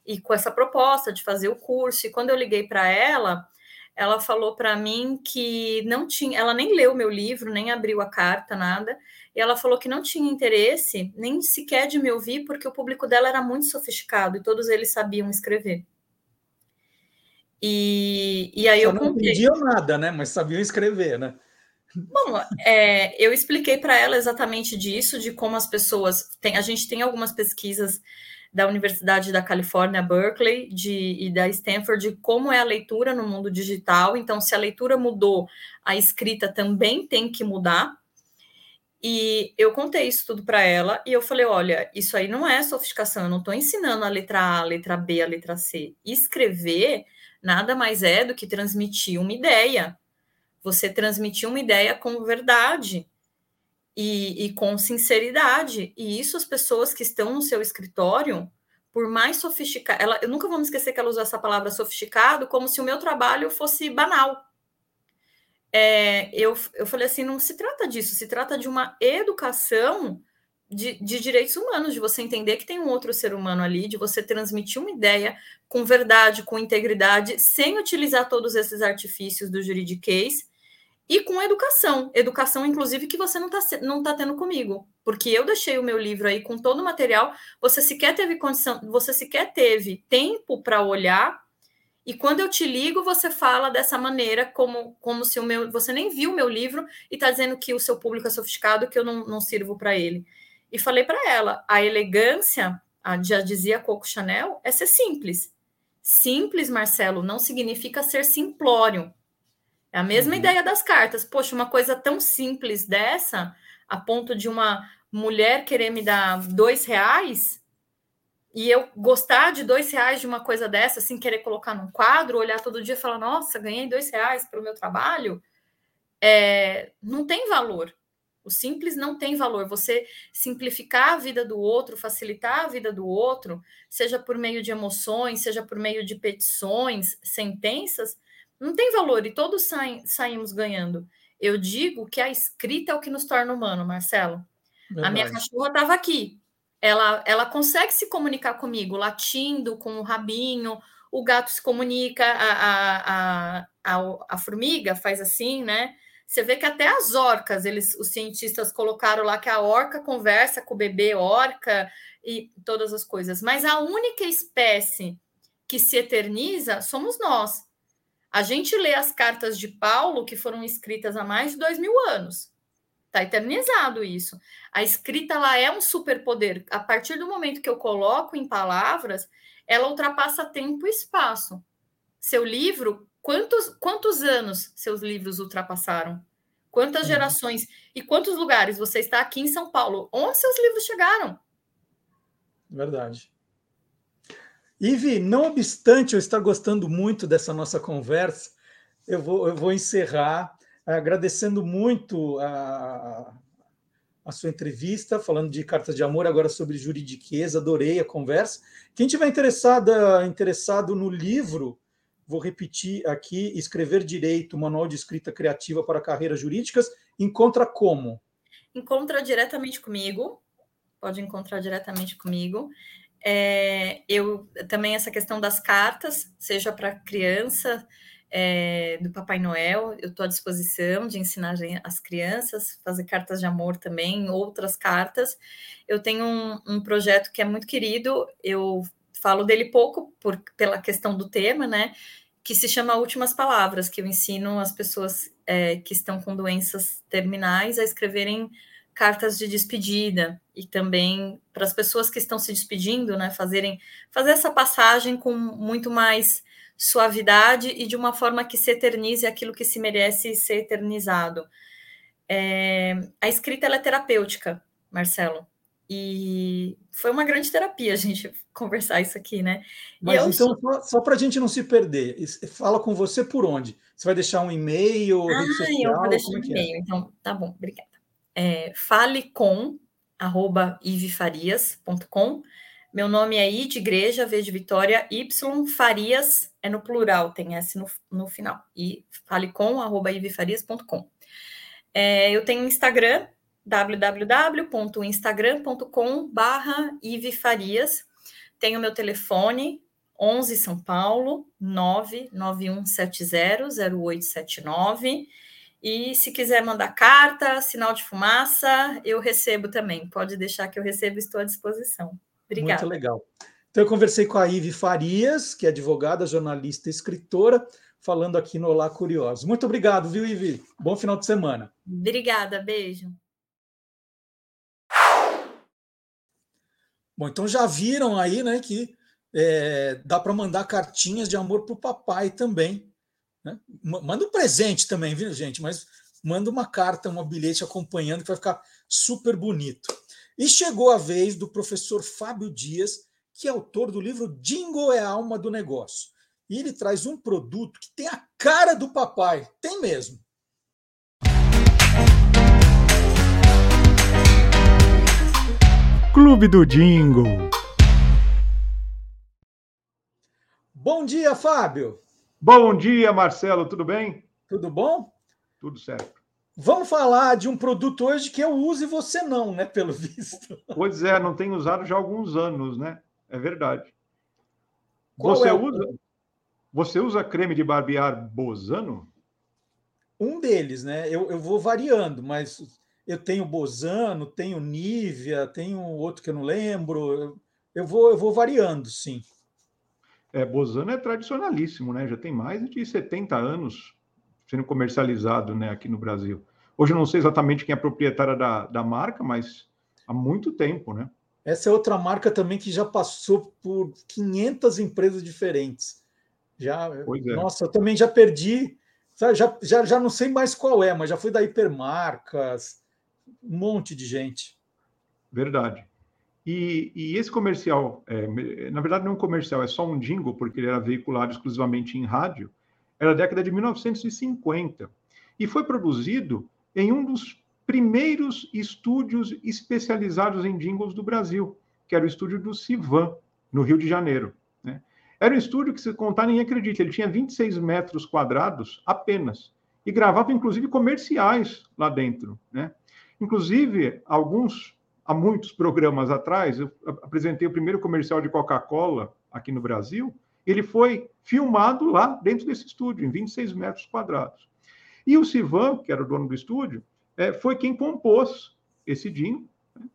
e com essa proposta de fazer o curso. E quando eu liguei para ela, ela falou para mim que não tinha, ela nem leu meu livro, nem abriu a carta, nada. E ela falou que não tinha interesse nem sequer de me ouvir, porque o público dela era muito sofisticado e todos eles sabiam escrever. E, e aí Só eu não entendiam nada, né? Mas sabiam escrever, né? Bom, é, eu expliquei para ela exatamente disso, de como as pessoas. Tem, a gente tem algumas pesquisas da Universidade da Califórnia, Berkeley, de, e da Stanford, de como é a leitura no mundo digital. Então, se a leitura mudou, a escrita também tem que mudar. E eu contei isso tudo para ela e eu falei: olha, isso aí não é sofisticação, eu não estou ensinando a letra A, a letra B, a letra C. Escrever nada mais é do que transmitir uma ideia. Você transmitir uma ideia com verdade e, e com sinceridade. E isso as pessoas que estão no seu escritório, por mais sofisticado, ela, eu nunca vou me esquecer que ela usou essa palavra sofisticado como se o meu trabalho fosse banal. É, eu, eu falei assim: não se trata disso, se trata de uma educação de, de, direitos humanos, de você entender que tem um outro ser humano ali, de você transmitir uma ideia com verdade, com integridade, sem utilizar todos esses artifícios do juridiquês e com educação. Educação, inclusive, que você não está não tá tendo comigo. Porque eu deixei o meu livro aí com todo o material, você sequer teve condição, você sequer teve tempo para olhar. E quando eu te ligo, você fala dessa maneira, como, como se o meu. Você nem viu o meu livro e está dizendo que o seu público é sofisticado, que eu não, não sirvo para ele. E falei para ela: a elegância, já dizia Coco Chanel, é ser simples. Simples, Marcelo, não significa ser simplório. É a mesma uhum. ideia das cartas. Poxa, uma coisa tão simples dessa, a ponto de uma mulher querer me dar dois reais e eu gostar de dois reais de uma coisa dessa, assim, querer colocar num quadro, olhar todo dia e falar, nossa, ganhei dois reais pelo meu trabalho, é, não tem valor. O simples não tem valor. Você simplificar a vida do outro, facilitar a vida do outro, seja por meio de emoções, seja por meio de petições, sentenças, não tem valor e todos saem, saímos ganhando. Eu digo que a escrita é o que nos torna humano, Marcelo. Verdade. A minha cachorra estava aqui. Ela, ela consegue se comunicar comigo, latindo com o rabinho, o gato se comunica, a, a, a, a, a formiga faz assim, né? Você vê que até as orcas, eles, os cientistas colocaram lá que a orca conversa com o bebê orca e todas as coisas. Mas a única espécie que se eterniza somos nós. A gente lê as cartas de Paulo, que foram escritas há mais de dois mil anos. Está eternizado isso. A escrita ela é um superpoder. A partir do momento que eu coloco em palavras, ela ultrapassa tempo e espaço. Seu livro, quantos, quantos anos seus livros ultrapassaram? Quantas uhum. gerações e quantos lugares você está aqui em São Paulo? Onde seus livros chegaram? Verdade. Ive, não obstante eu estar gostando muito dessa nossa conversa, eu vou, eu vou encerrar agradecendo muito a, a sua entrevista, falando de cartas de amor, agora sobre juridiqueza, adorei a conversa. Quem tiver interessada, interessado no livro, vou repetir aqui, Escrever Direito, Manual de Escrita Criativa para Carreiras Jurídicas, encontra como? Encontra diretamente comigo, pode encontrar diretamente comigo. É, eu também essa questão das cartas, seja para criança, é, do Papai Noel, eu estou à disposição de ensinar as crianças, fazer cartas de amor também, outras cartas. Eu tenho um, um projeto que é muito querido, eu falo dele pouco por, pela questão do tema, né? Que se chama Últimas Palavras, que eu ensino as pessoas é, que estão com doenças terminais a escreverem cartas de despedida e também para as pessoas que estão se despedindo, né, fazerem fazer essa passagem com muito mais suavidade e de uma forma que se eternize aquilo que se merece ser eternizado. É, a escrita é terapêutica, Marcelo, e foi uma grande terapia a gente conversar isso aqui, né? Mas então, sou... só, só para a gente não se perder, fala com você por onde? Você vai deixar um e-mail, ah? Eu vou deixar um é, é? e-mail, é? então tá bom, obrigada é, fale com arroba ivefarias.com. Meu nome é I de igreja, V de Vitória, Y, Farias é no plural, tem S no, no final. E fale com arroba ivefarias.com. É, eu tenho Instagram, www.instagram.com barra. Tenho meu telefone, 11 São Paulo, 99170 0879. E se quiser mandar carta, sinal de fumaça, eu recebo também. Pode deixar que eu recebo, estou à disposição. Obrigada. Muito legal. Então, eu conversei com a Ive Farias, que é advogada, jornalista e escritora, falando aqui no Olá Curiosos. Muito obrigado, viu, Ive? Bom final de semana. Obrigada, beijo. Bom, então já viram aí, né, que é, dá para mandar cartinhas de amor para o papai também. Né? Manda um presente também, viu, gente? Mas manda uma carta, um bilhete acompanhando, que vai ficar super bonito. E chegou a vez do professor Fábio Dias, que é autor do livro Jingle é a alma do negócio. E ele traz um produto que tem a cara do papai, tem mesmo. Clube do Jingle. Bom dia, Fábio. Bom dia, Marcelo, tudo bem? Tudo bom? Tudo certo. Vamos falar de um produto hoje que eu uso e você não, né? Pelo visto. Pois é, não tenho usado já há alguns anos, né? É verdade. Qual você é o... usa? Você usa creme de barbear Bozano? Um deles, né? Eu, eu vou variando, mas eu tenho Bozano, tenho Nivea, tenho outro que eu não lembro. Eu, eu vou, eu vou variando, sim. É, Bozano é tradicionalíssimo, né? Já tem mais de 70 anos sendo comercializado né, aqui no Brasil. Hoje eu não sei exatamente quem é proprietária da, da marca, mas há muito tempo, né? Essa é outra marca também que já passou por 500 empresas diferentes. Já, é. Nossa, eu também já perdi, sabe, já, já, já não sei mais qual é, mas já fui da Hipermarcas, um monte de gente. Verdade. E, e esse comercial, é, na verdade não é um comercial, é só um jingle, porque ele era veiculado exclusivamente em rádio, era a década de 1950 e foi produzido em um dos primeiros estúdios especializados em jingles do Brasil, que era o estúdio do Civan, no Rio de Janeiro. Né? Era um estúdio que, se contar, ninguém acredita, ele tinha 26 metros quadrados apenas, e gravava, inclusive, comerciais lá dentro. Né? Inclusive, alguns há muitos programas atrás, eu apresentei o primeiro comercial de Coca-Cola aqui no Brasil. Ele foi filmado lá dentro desse estúdio, em 26 metros quadrados. E o Sivan, que era o dono do estúdio, é, foi quem compôs esse jingle. Né?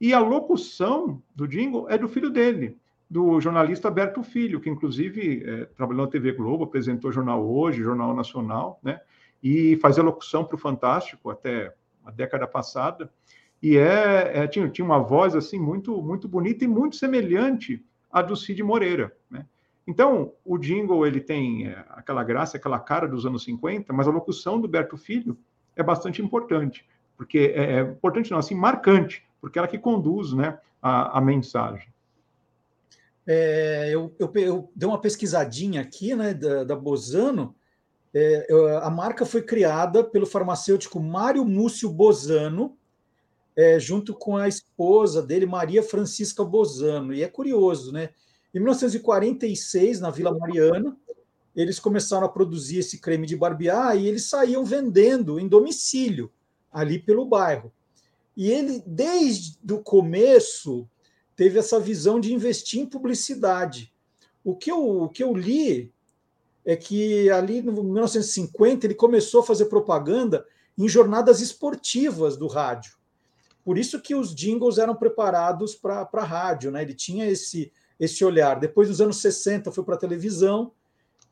E a locução do jingle é do filho dele, do jornalista Berto Filho, que inclusive é, trabalhou na TV Globo, apresentou Jornal Hoje, Jornal Nacional, né? E fazia locução para o Fantástico até a década passada. E é, é, tinha, tinha uma voz assim muito muito bonita e muito semelhante à do Cid Moreira, né? Então, o jingle ele tem é, aquela graça, aquela cara dos anos 50, mas a locução do Berto Filho é bastante importante, porque é, é importante não, assim, marcante, porque ela que conduz, né, a, a mensagem. É, eu, eu, eu, dei uma pesquisadinha aqui, né, da, da Bozano. É, a marca foi criada pelo farmacêutico Mário Múcio Bozano, é, junto com a esposa dele, Maria Francisca Bozano. E é curioso, né? Em 1946, na Vila Mariana, eles começaram a produzir esse creme de barbear e eles saíam vendendo em domicílio, ali pelo bairro. E ele, desde o começo, teve essa visão de investir em publicidade. O que eu, o que eu li é que ali no 1950 ele começou a fazer propaganda em jornadas esportivas do rádio. Por isso que os jingles eram preparados para a rádio, né? Ele tinha esse, esse olhar. Depois dos anos 60 foi para a televisão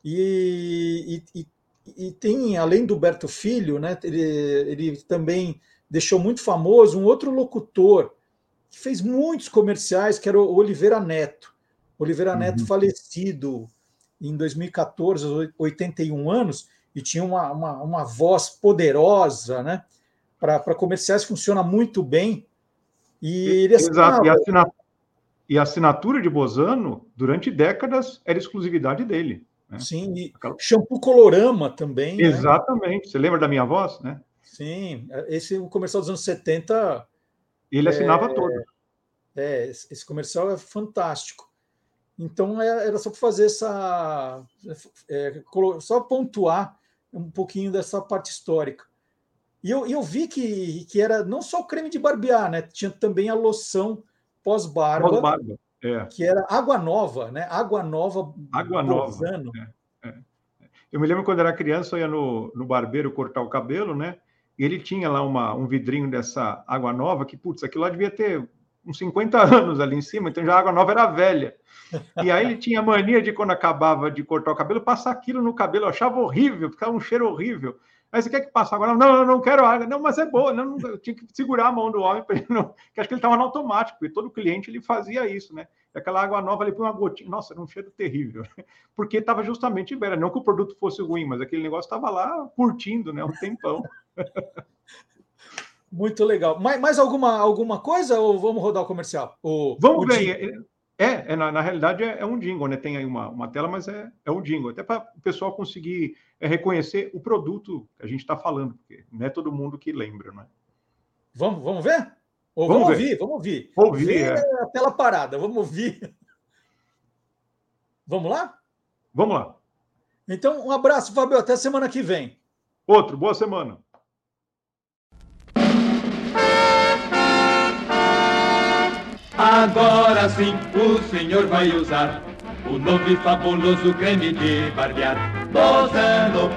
e, e, e, tem, além do Berto Filho, né? Ele, ele também deixou muito famoso um outro locutor que fez muitos comerciais, que era o Oliveira Neto. Oliveira uhum. Neto falecido em 2014, 81 anos, e tinha uma, uma, uma voz poderosa, né? Para comerciais funciona muito bem. E ele Exato, e a, assinatura, e a assinatura de Bozano, durante décadas, era exclusividade dele. Né? Sim, e Aquela... shampoo colorama também. Né? Exatamente. Né? Você lembra da minha voz, né? Sim, esse o comercial dos anos 70 ele assinava é, todo. É, esse comercial é fantástico. Então é, era só para fazer essa. É, só pontuar um pouquinho dessa parte histórica. E eu, eu vi que, que era não só o creme de barbear, né? Tinha também a loção pós-barba. Pós-barba, é. Que era água nova, né? Água nova. Água nova. É, é. Eu me lembro quando era criança, eu ia no, no barbeiro cortar o cabelo, né? E ele tinha lá uma, um vidrinho dessa água nova, que, putz, aquilo lá devia ter uns 50 anos ali em cima, então já a água nova era velha. E aí ele tinha mania de, quando acabava de cortar o cabelo, passar aquilo no cabelo, eu achava horrível, ficava um cheiro horrível. Aí você quer que passe agora? Não, eu não quero água. Não, mas é boa. Não, eu tinha que segurar a mão do homem para ele não. Que acho que ele estava no automático, e todo cliente ele fazia isso, né? Aquela água nova ele põe uma gotinha. Nossa, era um cheiro terrível. Porque estava justamente em Vera. Não que o produto fosse ruim, mas aquele negócio estava lá curtindo, né? Um tempão. Muito legal. Mais, mais alguma, alguma coisa ou vamos rodar o comercial? O, vamos o ver. É, é na, na, realidade é, é, um jingle, né? Tem aí uma, uma tela, mas é, é um jingle, até para o pessoal conseguir é, reconhecer o produto que a gente está falando, porque não é todo mundo que lembra, né? Vamos, vamos ver? Ou vamos, vamos ouvir, vamos ouvir. Ouvir, é. a tela parada, vamos ouvir. Vamos lá? Vamos lá. Então, um abraço, Fábio, até semana que vem. Outro, boa semana. Agora sim o senhor vai usar o novo e fabuloso creme de barbear Bozano.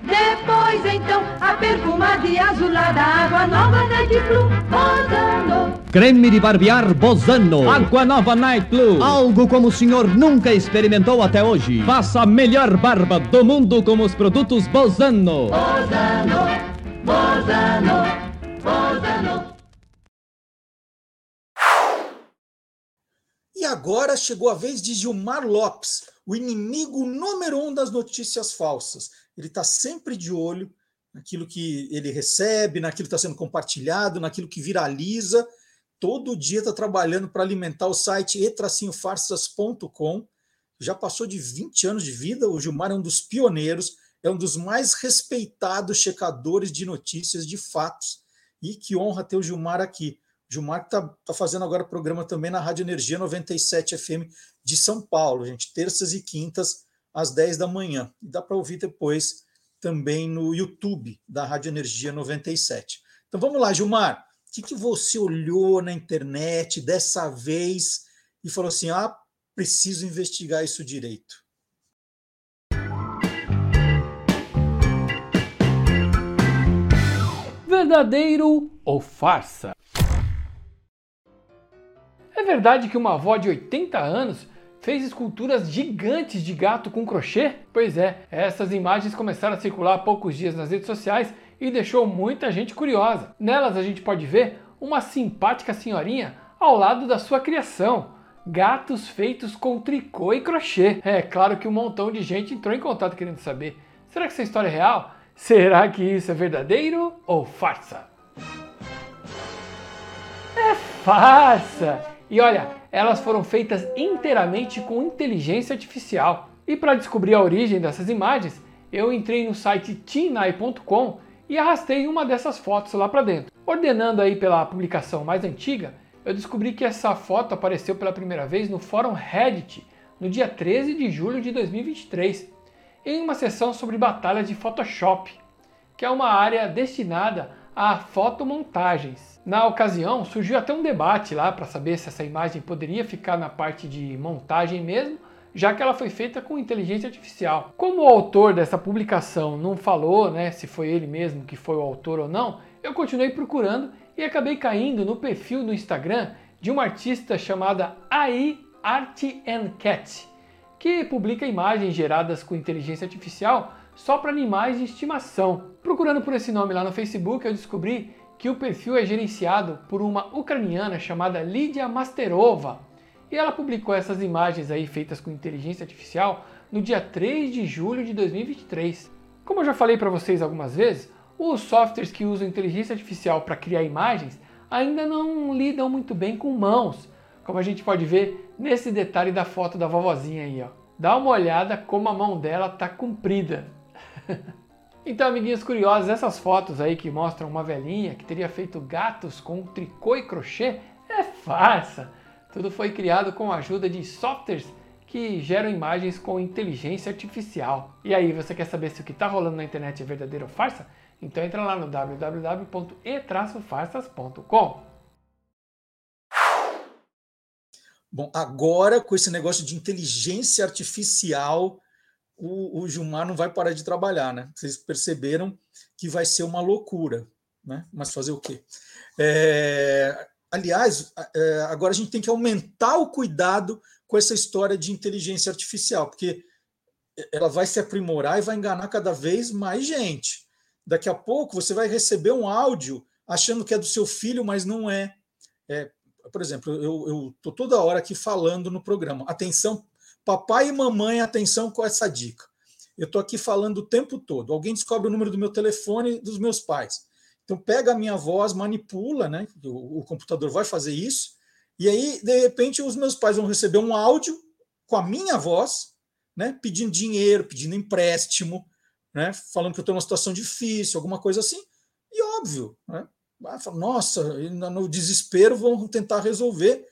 Depois então a perfumada e azulada água nova Night Blue Bozano. Creme de barbear Bozano. Água nova Night Blue. Algo como o senhor nunca experimentou até hoje. Faça a melhor barba do mundo com os produtos Bozano. Bozano, Bozano, Bozano. E agora chegou a vez de Gilmar Lopes, o inimigo número um das notícias falsas. Ele está sempre de olho naquilo que ele recebe, naquilo que está sendo compartilhado, naquilo que viraliza. Todo dia está trabalhando para alimentar o site etracinhofarsas.com. Já passou de 20 anos de vida. O Gilmar é um dos pioneiros, é um dos mais respeitados checadores de notícias, de fatos. E que honra ter o Gilmar aqui. Gilmar está tá fazendo agora programa também na Rádio Energia 97 FM de São Paulo, gente, terças e quintas às 10 da manhã. E dá para ouvir depois também no YouTube da Rádio Energia 97. Então vamos lá, Gilmar. O que, que você olhou na internet dessa vez e falou assim: ah, preciso investigar isso direito? Verdadeiro ou farsa? É verdade que uma avó de 80 anos fez esculturas gigantes de gato com crochê? Pois é, essas imagens começaram a circular há poucos dias nas redes sociais e deixou muita gente curiosa. Nelas a gente pode ver uma simpática senhorinha ao lado da sua criação. Gatos feitos com tricô e crochê. É claro que um montão de gente entrou em contato querendo saber: será que essa história é real? Será que isso é verdadeiro ou farsa? É farsa! E olha, elas foram feitas inteiramente com inteligência artificial. E para descobrir a origem dessas imagens, eu entrei no site tinai.com e arrastei uma dessas fotos lá para dentro. Ordenando aí pela publicação mais antiga, eu descobri que essa foto apareceu pela primeira vez no fórum Reddit no dia 13 de julho de 2023, em uma sessão sobre batalhas de Photoshop, que é uma área destinada a fotomontagens. Na ocasião, surgiu até um debate lá para saber se essa imagem poderia ficar na parte de montagem mesmo, já que ela foi feita com inteligência artificial. Como o autor dessa publicação não falou né, se foi ele mesmo que foi o autor ou não, eu continuei procurando e acabei caindo no perfil no Instagram de uma artista chamada AI Art and Cat, que publica imagens geradas com inteligência artificial só para animais de estimação. Procurando por esse nome lá no Facebook, eu descobri que o perfil é gerenciado por uma ucraniana chamada Lydia Masterova. E ela publicou essas imagens aí feitas com inteligência artificial no dia 3 de julho de 2023. Como eu já falei para vocês algumas vezes, os softwares que usam inteligência artificial para criar imagens ainda não lidam muito bem com mãos, como a gente pode ver nesse detalhe da foto da vovozinha aí, ó. Dá uma olhada como a mão dela tá comprida. então, amiguinhos curiosos, essas fotos aí que mostram uma velhinha que teria feito gatos com tricô e crochê é farsa. Tudo foi criado com a ajuda de softwares que geram imagens com inteligência artificial. E aí, você quer saber se o que está rolando na internet é verdadeiro ou farsa? Então entra lá no www.e-farsas.com. Bom, agora com esse negócio de inteligência artificial, o, o, Gilmar não vai parar de trabalhar, né? Vocês perceberam que vai ser uma loucura, né? Mas fazer o quê? É, aliás, é, agora a gente tem que aumentar o cuidado com essa história de inteligência artificial, porque ela vai se aprimorar e vai enganar cada vez mais gente. Daqui a pouco você vai receber um áudio achando que é do seu filho, mas não é. é por exemplo, eu estou toda hora aqui falando no programa. Atenção, papai e mamãe, atenção com essa dica. Eu estou aqui falando o tempo todo. Alguém descobre o número do meu telefone dos meus pais. Então pega a minha voz, manipula, né? O, o computador vai fazer isso. E aí, de repente, os meus pais vão receber um áudio com a minha voz, né? Pedindo dinheiro, pedindo empréstimo, né, falando que eu estou numa situação difícil, alguma coisa assim, e óbvio, né, nossa, no desespero vão tentar resolver,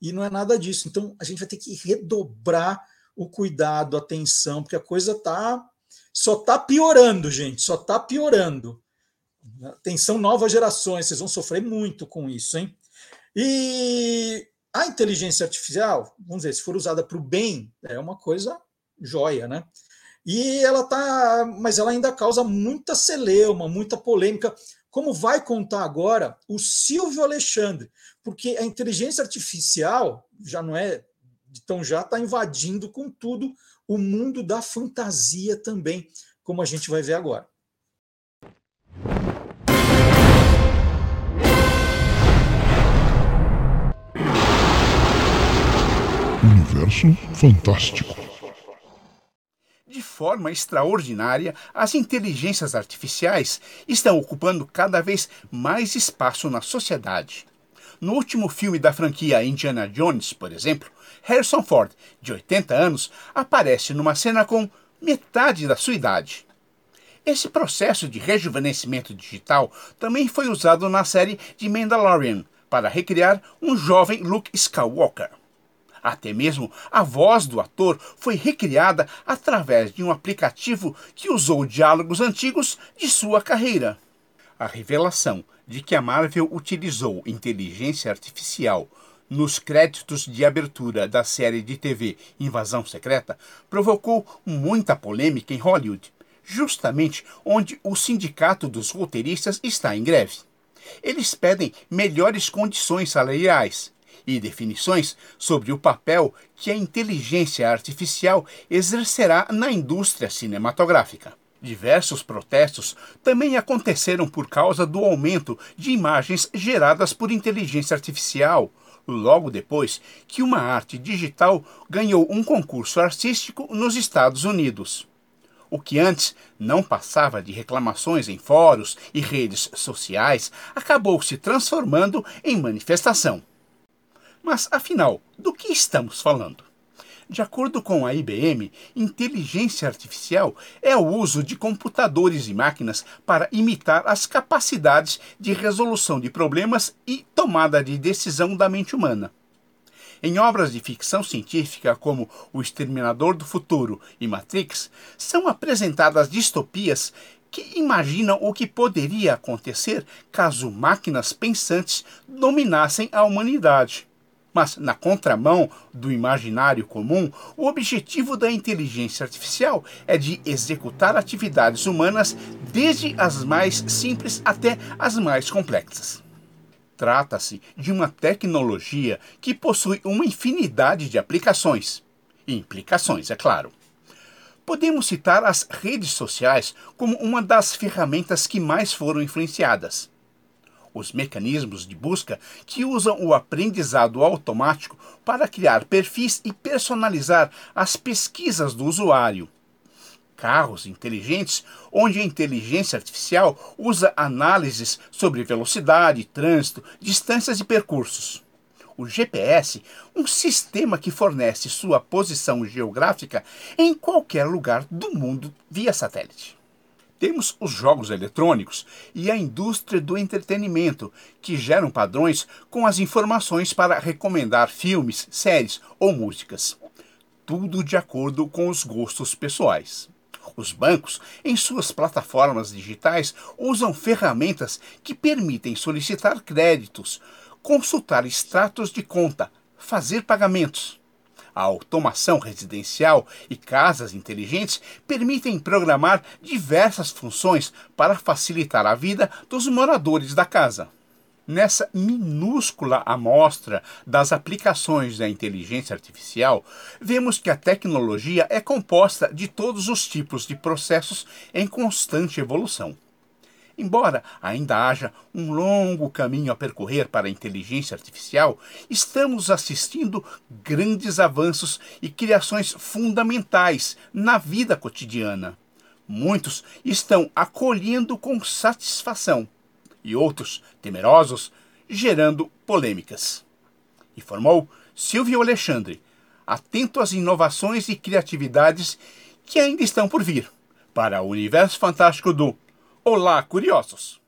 e não é nada disso. Então a gente vai ter que redobrar o cuidado, a atenção, porque a coisa tá só está piorando, gente, só está piorando. Atenção, novas gerações, vocês vão sofrer muito com isso, hein? E a inteligência artificial, vamos dizer, se for usada para o bem, é uma coisa joia, né? E ela tá, mas ela ainda causa muita celeuma, muita polêmica, como vai contar agora o Silvio Alexandre, porque a inteligência artificial já não é, então já está invadindo com tudo o mundo da fantasia também, como a gente vai ver agora. Universo fantástico de forma extraordinária, as inteligências artificiais estão ocupando cada vez mais espaço na sociedade. No último filme da franquia Indiana Jones, por exemplo, Harrison Ford, de 80 anos, aparece numa cena com metade da sua idade. Esse processo de rejuvenescimento digital também foi usado na série de Mandalorian para recriar um jovem Luke Skywalker. Até mesmo a voz do ator foi recriada através de um aplicativo que usou diálogos antigos de sua carreira. A revelação de que a Marvel utilizou inteligência artificial nos créditos de abertura da série de TV Invasão Secreta provocou muita polêmica em Hollywood, justamente onde o sindicato dos roteiristas está em greve. Eles pedem melhores condições salariais e definições sobre o papel que a inteligência artificial exercerá na indústria cinematográfica. Diversos protestos também aconteceram por causa do aumento de imagens geradas por inteligência artificial, logo depois que uma arte digital ganhou um concurso artístico nos Estados Unidos. O que antes não passava de reclamações em fóruns e redes sociais acabou se transformando em manifestação. Mas afinal, do que estamos falando? De acordo com a IBM, inteligência artificial é o uso de computadores e máquinas para imitar as capacidades de resolução de problemas e tomada de decisão da mente humana. Em obras de ficção científica como O Exterminador do Futuro e Matrix, são apresentadas distopias que imaginam o que poderia acontecer caso máquinas pensantes dominassem a humanidade. Mas, na contramão do imaginário comum, o objetivo da inteligência artificial é de executar atividades humanas desde as mais simples até as mais complexas. Trata-se de uma tecnologia que possui uma infinidade de aplicações. E implicações, é claro. Podemos citar as redes sociais como uma das ferramentas que mais foram influenciadas. Os mecanismos de busca que usam o aprendizado automático para criar perfis e personalizar as pesquisas do usuário carros inteligentes, onde a inteligência artificial usa análises sobre velocidade, trânsito, distâncias e percursos. O GPS, um sistema que fornece sua posição geográfica em qualquer lugar do mundo via satélite. Temos os jogos eletrônicos e a indústria do entretenimento, que geram padrões com as informações para recomendar filmes, séries ou músicas. Tudo de acordo com os gostos pessoais. Os bancos, em suas plataformas digitais, usam ferramentas que permitem solicitar créditos, consultar extratos de conta, fazer pagamentos. A automação residencial e casas inteligentes permitem programar diversas funções para facilitar a vida dos moradores da casa. Nessa minúscula amostra das aplicações da inteligência artificial, vemos que a tecnologia é composta de todos os tipos de processos em constante evolução. Embora ainda haja um longo caminho a percorrer para a inteligência artificial, estamos assistindo grandes avanços e criações fundamentais na vida cotidiana. Muitos estão acolhendo com satisfação e outros temerosos, gerando polêmicas. Informou Silvio Alexandre, atento às inovações e criatividades que ainda estão por vir para o universo fantástico do Olá, Curiosos!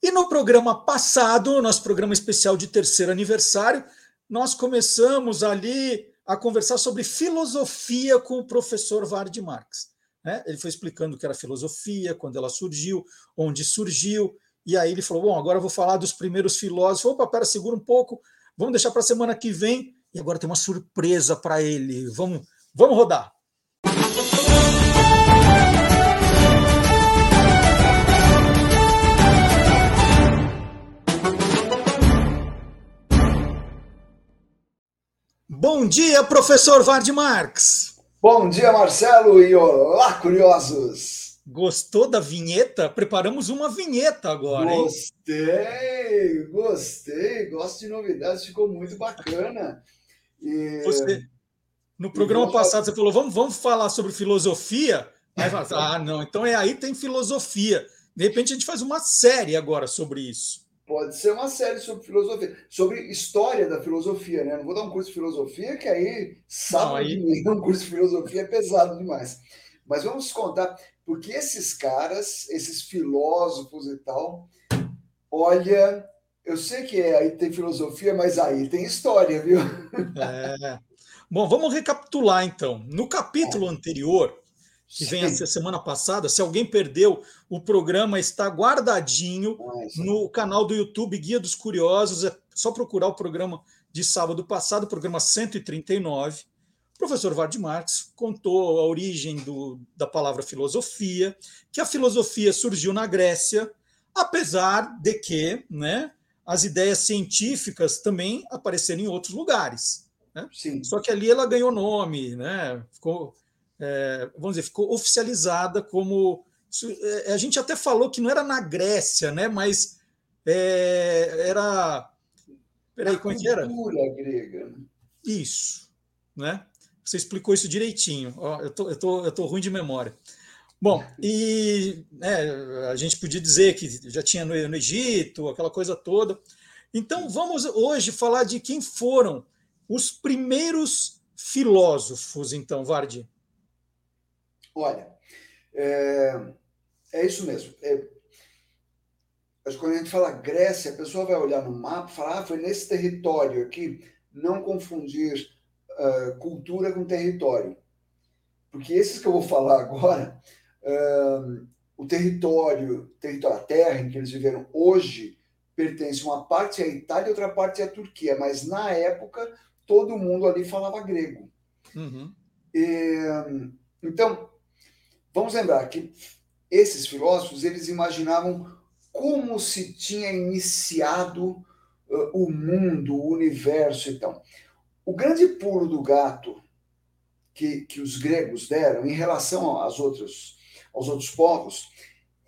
E no programa passado, nosso programa especial de terceiro aniversário, nós começamos ali a conversar sobre filosofia com o professor Vard Marx. Né? Ele foi explicando o que era filosofia, quando ela surgiu, onde surgiu, e aí ele falou: Bom, agora eu vou falar dos primeiros filósofos. Opa, pera, segura um pouco, vamos deixar para a semana que vem. E agora tem uma surpresa para ele. Vamos, vamos rodar. Bom dia, professor Vard Marx. Bom dia, Marcelo, e olá, curiosos! Gostou da vinheta? Preparamos uma vinheta agora, hein? Gostei, gostei, gosto de novidades, ficou muito bacana. E... Você, no programa passado, você falou, vamos, vamos falar sobre filosofia? Aí, ah, não, então é aí tem filosofia. De repente a gente faz uma série agora sobre isso. Pode ser uma série sobre filosofia, sobre história da filosofia, né? Não vou dar um curso de filosofia, que aí sábado aí... um curso de filosofia é pesado demais. Mas vamos contar, porque esses caras, esses filósofos e tal, olha, eu sei que é, aí tem filosofia, mas aí tem história, viu? É. Bom, vamos recapitular então. No capítulo é. anterior, que vem a semana passada. Se alguém perdeu, o programa está guardadinho no canal do YouTube Guia dos Curiosos. É só procurar o programa de sábado passado, programa 139. O professor Vard Marx contou a origem do, da palavra filosofia, que a filosofia surgiu na Grécia, apesar de que né, as ideias científicas também apareceram em outros lugares. Né? Sim. Só que ali ela ganhou nome, né? ficou, é, vamos dizer, ficou oficializada como. É, a gente até falou que não era na Grécia, né? mas é, era. Peraí, como é que era? grega. né? Isso. Né? Você explicou isso direitinho. Ó, eu tô, eu tô, eu tô ruim de memória. Bom, e né, a gente podia dizer que já tinha no, no Egito, aquela coisa toda. Então, vamos hoje falar de quem foram os primeiros filósofos, então, Vardi. Olha, é, é isso mesmo. É, que quando a gente fala Grécia, a pessoa vai olhar no mapa e falar, ah, foi nesse território aqui, não confundir uh, cultura com território. Porque esses que eu vou falar agora, uh, o território, território, a terra em que eles viveram hoje, pertence uma parte à Itália e outra parte à Turquia, mas na época todo mundo ali falava grego. Uhum. E, então, vamos lembrar que esses filósofos eles imaginavam como se tinha iniciado uh, o mundo, o universo. Então, o grande pulo do gato que, que os gregos deram em relação aos outros, aos outros povos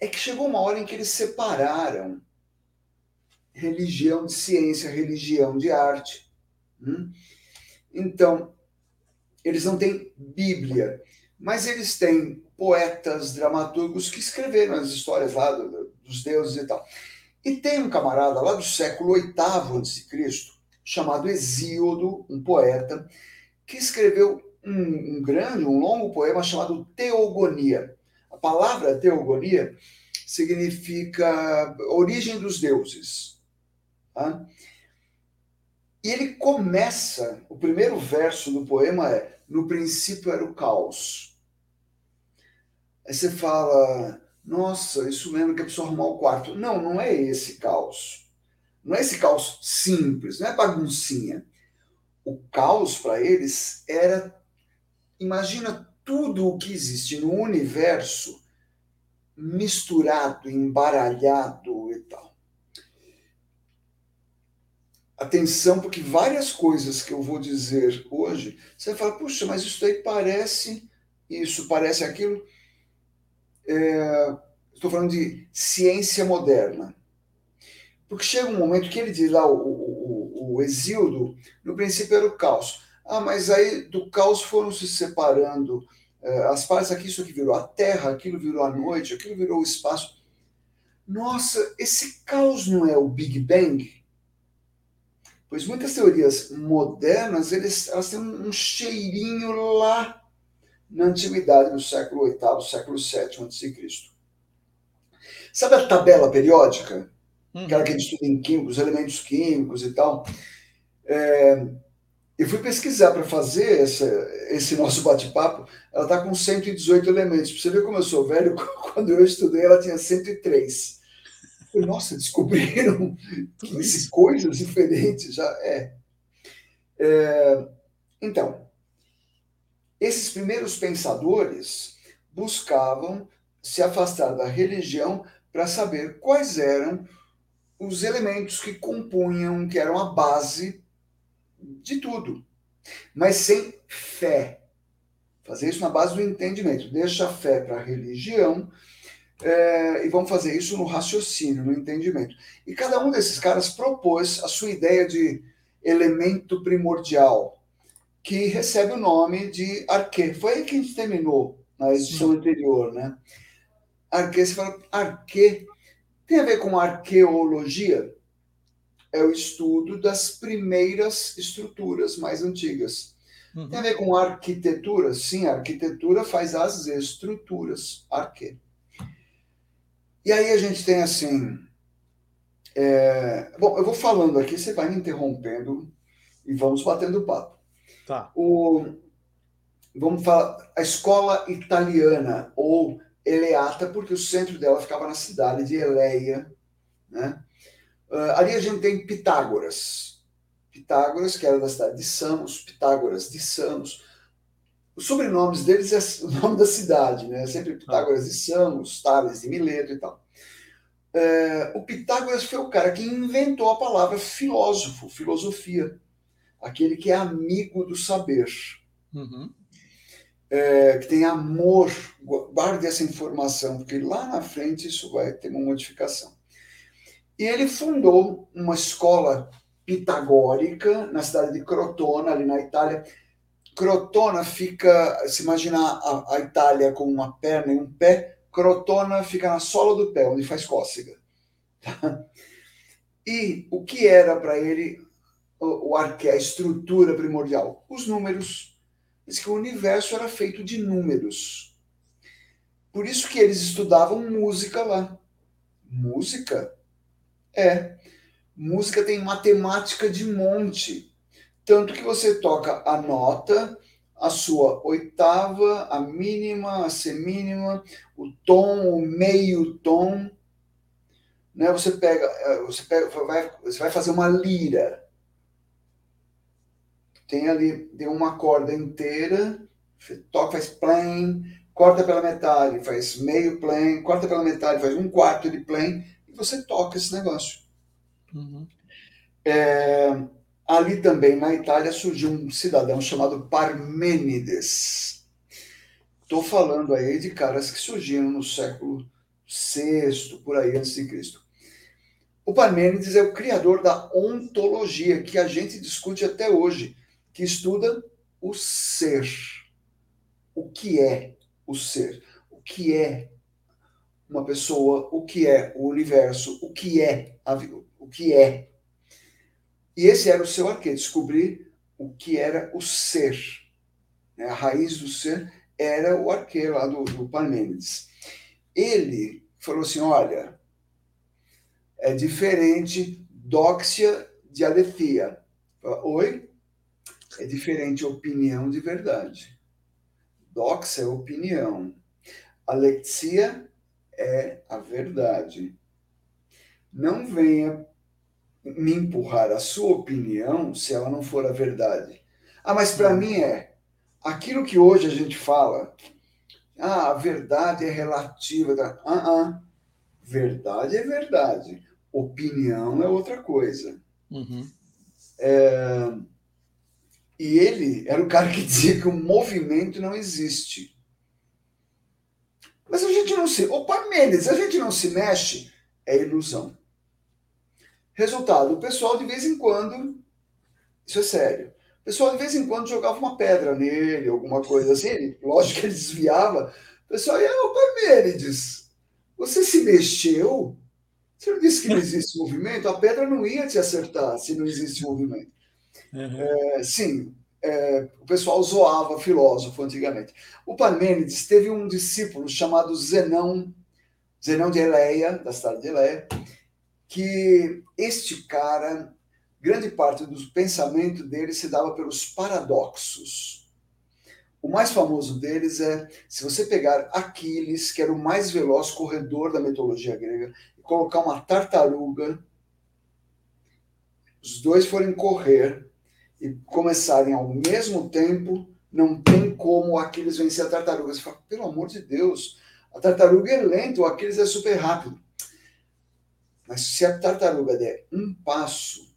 é que chegou uma hora em que eles separaram religião de ciência, religião de arte. Hum? Então, eles não têm Bíblia, mas eles têm poetas, dramaturgos que escreveram as histórias lá do, dos deuses e tal. E tem um camarada lá do século VIII a.C., chamado Hesíodo, um poeta, que escreveu um, um, grande, um longo poema chamado Teogonia. A palavra teogonia significa origem dos deuses. Tá? E ele começa, o primeiro verso do poema é: No princípio era o caos. Aí você fala, nossa, isso lembra que a pessoa arrumar o quarto. Não, não é esse caos. Não é esse caos simples, não é baguncinha. O caos para eles era. Imagina tudo o que existe no universo misturado, embaralhado e tal atenção, porque várias coisas que eu vou dizer hoje, você vai falar, puxa, mas isso aí parece isso, parece aquilo. É, estou falando de ciência moderna. Porque chega um momento que ele diz lá, o, o, o no princípio era o caos. Ah, mas aí do caos foram se separando é, as partes aqui, isso aqui virou a terra, aquilo virou a noite, aquilo virou o espaço. Nossa, esse caos não é o Big Bang? Pois muitas teorias modernas eles, elas têm um cheirinho lá na antiguidade, no século VIII, século VII a.C. Sabe a tabela periódica? Uhum. Aquela que a gente estuda em química, os elementos químicos e tal. É, eu fui pesquisar para fazer essa, esse nosso bate-papo. Ela está com 118 elementos. Para você ver como eu sou velho, quando eu estudei, ela tinha 103 nossa, descobriram 15 coisas diferentes já. É. é. Então, esses primeiros pensadores buscavam se afastar da religião para saber quais eram os elementos que compunham, que eram a base de tudo, mas sem fé. Fazer isso na base do entendimento. Deixa a fé para a religião é, e vamos fazer isso no raciocínio, no entendimento. E cada um desses caras propôs a sua ideia de elemento primordial, que recebe o nome de arquê. Foi aí que a gente terminou na edição Sim. anterior, né? Arquê, você fala, arquê tem a ver com arqueologia? É o estudo das primeiras estruturas mais antigas. Uhum. Tem a ver com arquitetura? Sim, a arquitetura faz as estruturas, arquê. E aí a gente tem assim. É... Bom, eu vou falando aqui, você vai me interrompendo e vamos batendo papo. Tá. O... Vamos falar a escola italiana, ou Eleata, porque o centro dela ficava na cidade de Eleia. Né? Uh, ali a gente tem Pitágoras. Pitágoras, que era da cidade de Samos, Pitágoras de Samos os sobrenomes deles é o nome da cidade, né? Sempre Pitágoras de Samos, Tales de Mileto e tal. é, o Pitágoras foi o cara que inventou a palavra filósofo, filosofia, aquele que é amigo do saber, Uhum. é, que tem amor. Guarde essa informação, porque lá na frente isso vai ter uma modificação. E ele fundou uma escola pitagórica na cidade de Crotona, ali na Itália. Crotona fica, se imaginar a, a Itália com uma perna e um pé, Crotona fica na sola do pé, onde faz cócega. E o que era para ele o, o arque, a estrutura primordial? Os números. Diz que o universo era feito de números. Por isso que eles estudavam música lá. Música? É. Música tem matemática de monte. Tanto que você toca a nota, a sua oitava, a mínima, a semínima, o tom, o meio tom. Né? Você pega, você pega, vai, você vai fazer uma lira. Tem ali, tem uma corda inteira, toca, faz plain, corta pela metade, faz meio plain, corta pela metade, faz um quarto de plain, e você toca esse negócio. Uhum. É, ali também na Itália surgiu um cidadão chamado Parmênides. Estou falando aí de caras que surgiram no século VI, por aí antes de Cristo. O Parmênides é o criador da ontologia que a gente discute até hoje, que estuda o ser. O que é o ser? O que é uma pessoa? O que é o universo? O que é a, o que é e esse era o seu arquê, descobrir o que era o ser. Né? A raiz do ser era o arquê lá do, do Parmênides. Ele falou assim: olha, é diferente doxia de aletheia. Oi? É diferente opinião de verdade. Doxa é opinião. Alexia é a verdade. Não venha me empurrar a sua opinião se ela não for a verdade. Ah, mas para mim é aquilo que hoje a gente fala. Ah, a verdade é relativa. Tá? Ah, ah, verdade é verdade. Opinião é outra coisa. Uhum. É... E ele era o cara que dizia que o movimento não existe. Mas a gente não se. Ô, Parmênides, a gente não se mexe, é ilusão. Resultado, o pessoal de vez em quando, isso é sério, o pessoal de vez em quando jogava uma pedra nele, alguma coisa assim, ele, lógico que ele desviava, o pessoal ia, ô Parmênides, você se mexeu? Você não disse que não existe movimento? A pedra não ia te acertar se não existe movimento. Uhum. É, sim, é, o pessoal zoava filósofo antigamente. O Parmênides teve um discípulo chamado Zenão, Zenão de Eleia, da cidade de Eleia, que este cara, grande parte do pensamento dele se dava pelos paradoxos. O mais famoso deles é, se você pegar Aquiles, que era o mais veloz corredor da mitologia grega, e colocar uma tartaruga, os dois forem correr e começarem ao mesmo tempo, não tem como Aquiles vencer a tartaruga. Você fala, pelo amor de Deus, a tartaruga é lenta, o Aquiles é super rápido. Mas se a tartaruga der um passo,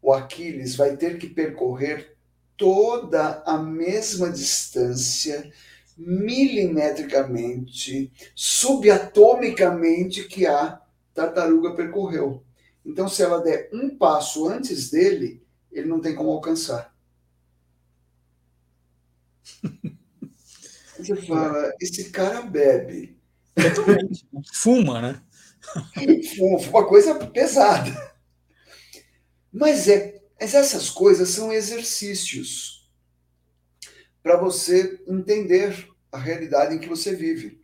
o Aquiles vai ter que percorrer toda a mesma distância, milimetricamente, subatomicamente, que a tartaruga percorreu. Então, se ela der um passo antes dele, ele não tem como alcançar. Você fala, esse cara bebe. Totalmente. Fuma, né? uma coisa pesada. Mas, é, mas essas coisas são exercícios para você entender a realidade em que você vive.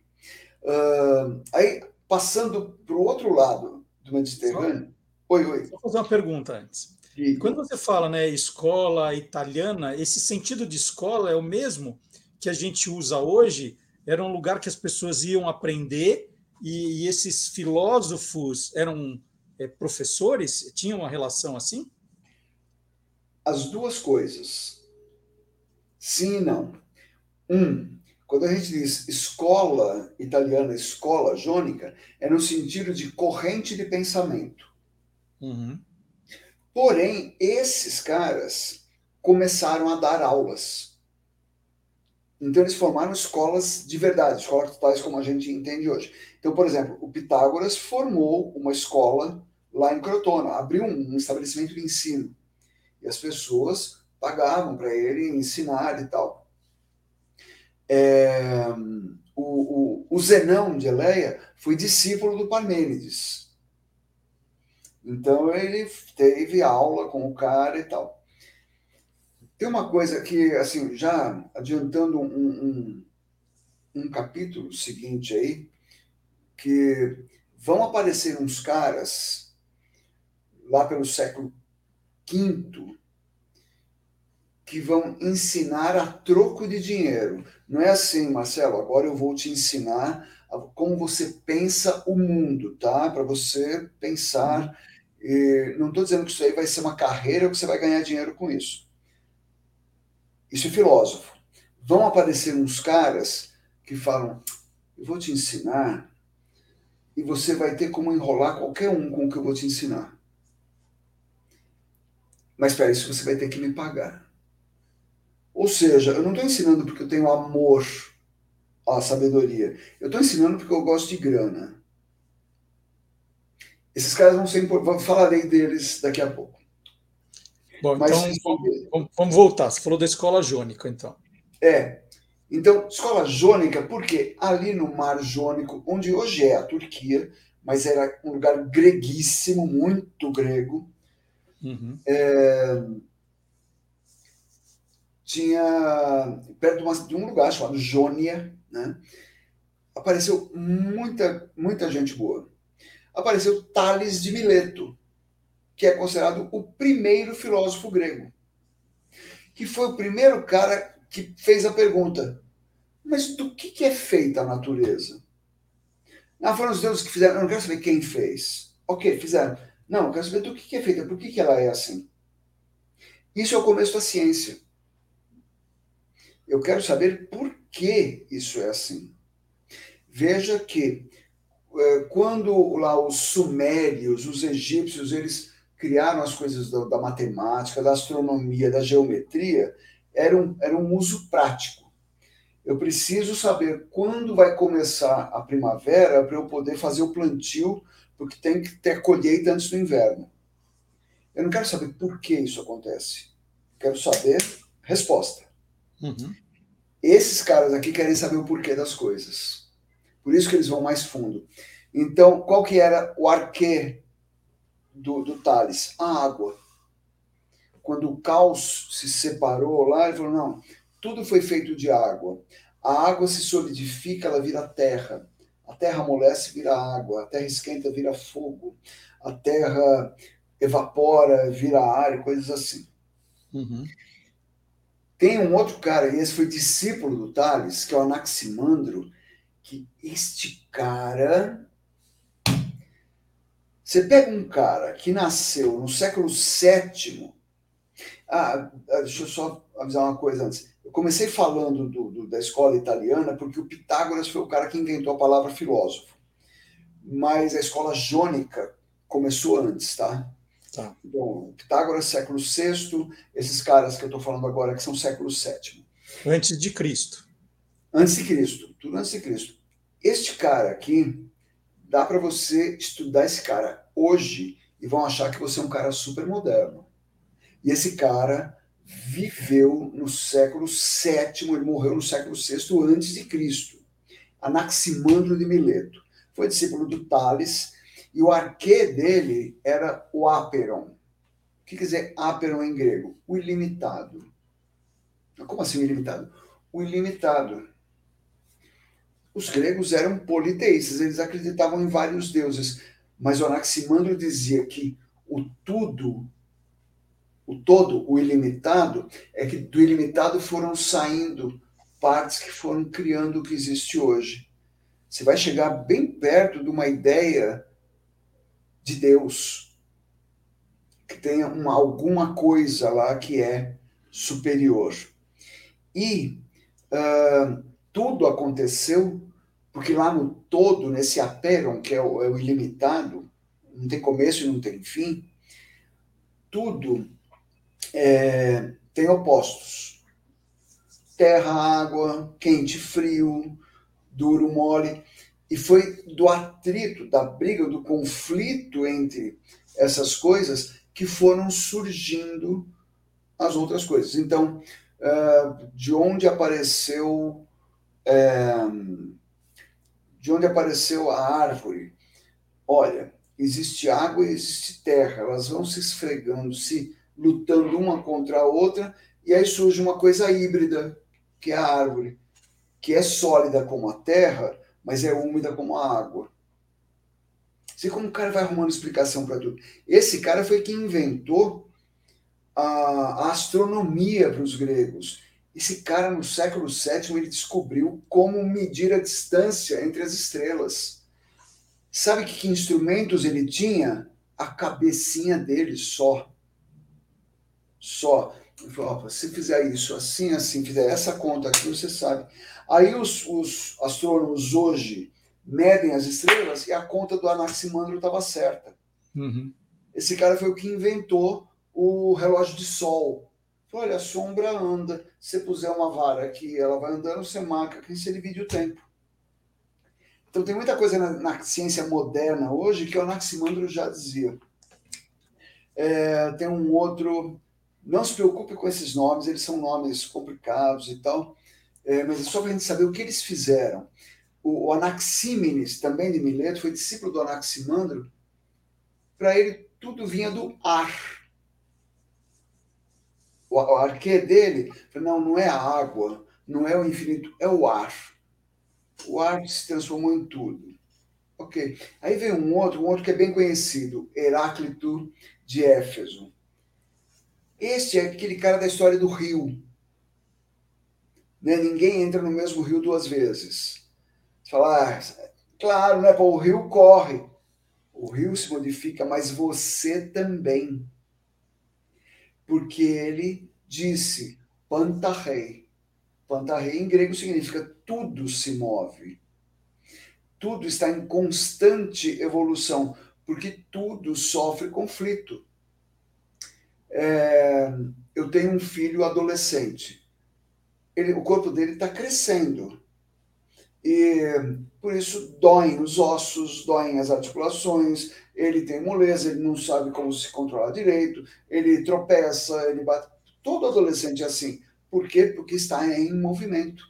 Uh, aí, passando para o outro lado do Mediterrâneo. Oi, oi. Vou fazer uma pergunta antes. E... Quando você fala né, escola italiana, esse sentido de escola é o mesmo que a gente usa hoje? Era um lugar que as pessoas iam aprender e, e esses filósofos eram é, professores? Tinham uma relação assim? As duas coisas. Sim e não. Um, Quando a gente diz escola italiana, escola jônica, é no sentido de corrente de pensamento. Uhum. Porém, esses caras começaram a dar aulas. Então, eles formaram escolas de verdade, escolas tais como a gente entende hoje. Então, por exemplo, o Pitágoras formou uma escola lá em Crotona, abriu um estabelecimento de ensino. E as pessoas pagavam para ele ensinar e tal. É, o, o, o Zenão de Eleia foi discípulo do Parmênides. Então ele teve aula com o cara e tal. Tem uma coisa que, assim, já adiantando um, um, um capítulo seguinte aí, que vão aparecer uns caras lá pelo século V que vão ensinar a troco de dinheiro. Não é assim, Marcelo, agora eu vou te ensinar como você pensa o mundo, tá? Para você pensar. E não estou dizendo que isso aí vai ser uma carreira ou que você vai ganhar dinheiro com isso. Isso é filósofo. Vão aparecer uns caras que falam: eu vou te ensinar e você vai ter como enrolar qualquer um com o que eu vou te ensinar. Mas para isso você vai ter que me pagar. Ou seja, eu não estou ensinando porque eu tenho amor à sabedoria. Eu estou ensinando porque eu gosto de grana. Esses caras vão ser importantes. Falarei deles daqui a pouco. Bom, Mas, então vamos, vamos voltar. Você falou da escola jônica, então. É. Então, escola jônica, porque ali no Mar Jônico, onde hoje é a Turquia, mas era um lugar greguíssimo, muito grego, uhum. é, tinha perto de, uma, de, um lugar chamado Jônia, né? apareceu muita, muita gente boa. Apareceu Tales de Mileto, que é considerado o primeiro filósofo grego, que foi o primeiro cara que fez a pergunta: mas do que, é feita a natureza? Não, foram os deuses que fizeram, eu não quero saber quem fez. Ok, fizeram. Não, eu quero saber do que, é feita, por que, ela é assim. Isso é o começo da ciência. Eu quero saber por que isso é assim. Veja que quando lá os sumérios, os egípcios, eles criaram as coisas da, da matemática, da astronomia, da geometria, era um, era um uso prático. Eu preciso saber quando vai começar a primavera para eu poder fazer o plantio, porque tem que ter colheita antes do inverno. Eu não quero saber por que isso acontece. Quero saber resposta. Uhum. Esses caras aqui querem saber o porquê das coisas. Por isso que eles vão mais fundo. Então, qual que era o arquê do, do Tales? A água quando o caos se separou lá, ele falou: não, tudo foi feito de água. A água se solidifica, ela vira terra. A terra amolece, vira água. A terra esquenta, vira fogo. A terra evapora, vira ar e coisas assim. Uhum. Tem um outro cara, e esse foi discípulo do Tales, que é o Anaximandro, que este cara. Você pega um cara que nasceu no século VII ah, ah, deixa eu só avisar uma coisa antes. Eu comecei falando do, do, da escola italiana porque o Pitágoras foi o cara que inventou a palavra filósofo. Mas a escola jônica começou antes, tá? Tá. Então, Pitágoras, século VI, esses caras que eu estou falando agora que são século VII. Antes de Cristo. Antes de Cristo, tudo antes de Cristo. Este cara aqui, dá para você estudar esse cara hoje e vão achar que você é um cara super moderno. E esse cara viveu no século VII, ele morreu no século VI antes de Cristo. Anaximandro de Mileto. Foi discípulo do Tales e o arquê dele era o Aperon. O que quer dizer Aperon em grego? O ilimitado. Como assim o ilimitado? O ilimitado. Os gregos eram politeístas, eles acreditavam em vários deuses, mas Anaximandro dizia que o tudo o todo, o ilimitado, é que do ilimitado foram saindo partes que foram criando o que existe hoje. Você vai chegar bem perto de uma ideia de Deus, que tenha uma, alguma coisa lá que é superior. E uh, tudo aconteceu, porque lá no todo, nesse aperon, que é o, é o ilimitado, não tem começo e não tem fim, tudo é, tem opostos. Terra, água, quente, frio, duro, mole. E foi do atrito, da briga, do conflito entre essas coisas que foram surgindo as outras coisas. Então, uh, de onde apareceu uh, de onde apareceu a árvore? Olha, existe água e existe terra, elas vão se esfregando, se lutando uma contra a outra, e aí surge uma coisa híbrida, que é a árvore, que é sólida como a terra, mas é úmida como a água. Você como o cara vai arrumando explicação para tudo. Esse cara foi quem inventou a, a astronomia para os gregos. Esse cara, no século VII, ele descobriu como medir a distância entre as estrelas. Sabe que, que instrumentos ele tinha? A cabecinha dele só. Só. Ele falou, se fizer isso assim, assim, fizer essa conta aqui, você sabe. Aí os, os astrônomos hoje medem as estrelas e a conta do Anaximandro estava certa. Uhum. Esse cara foi o que inventou o relógio de sol. Olha, a sombra anda. Se você puser uma vara aqui, ela vai andando, você marca que você divide o tempo. Então tem muita coisa na, na ciência moderna hoje que o Anaximandro já dizia. É, tem um outro. Não se preocupe com esses nomes, eles são nomes complicados e tal, é, mas é só para a gente saber o que eles fizeram. O, o Anaxímenes, também de Mileto, foi discípulo do Anaximandro. Para ele, tudo vinha do ar o, arquê dele, não, não é a água, não é o infinito, é o ar. O ar se transformou em tudo. Ok. Aí vem um outro, um outro que é bem conhecido, Heráclito de Éfeso. Este é aquele cara da história do rio. Né? Ninguém entra no mesmo rio duas vezes. Você fala, ah, claro, né? Pô, o rio corre. O rio se modifica, mas você também porque ele disse pantarrei. Pantarrei em grego significa tudo se move. Tudo está em constante evolução, porque tudo sofre conflito. É, eu tenho um filho adolescente. Ele, o corpo dele está crescendo. E por isso doem os ossos, doem as articulações, ele tem moleza, ele não sabe como se controlar direito, ele tropeça, ele bate. Todo adolescente é assim. Por quê? Porque está em movimento.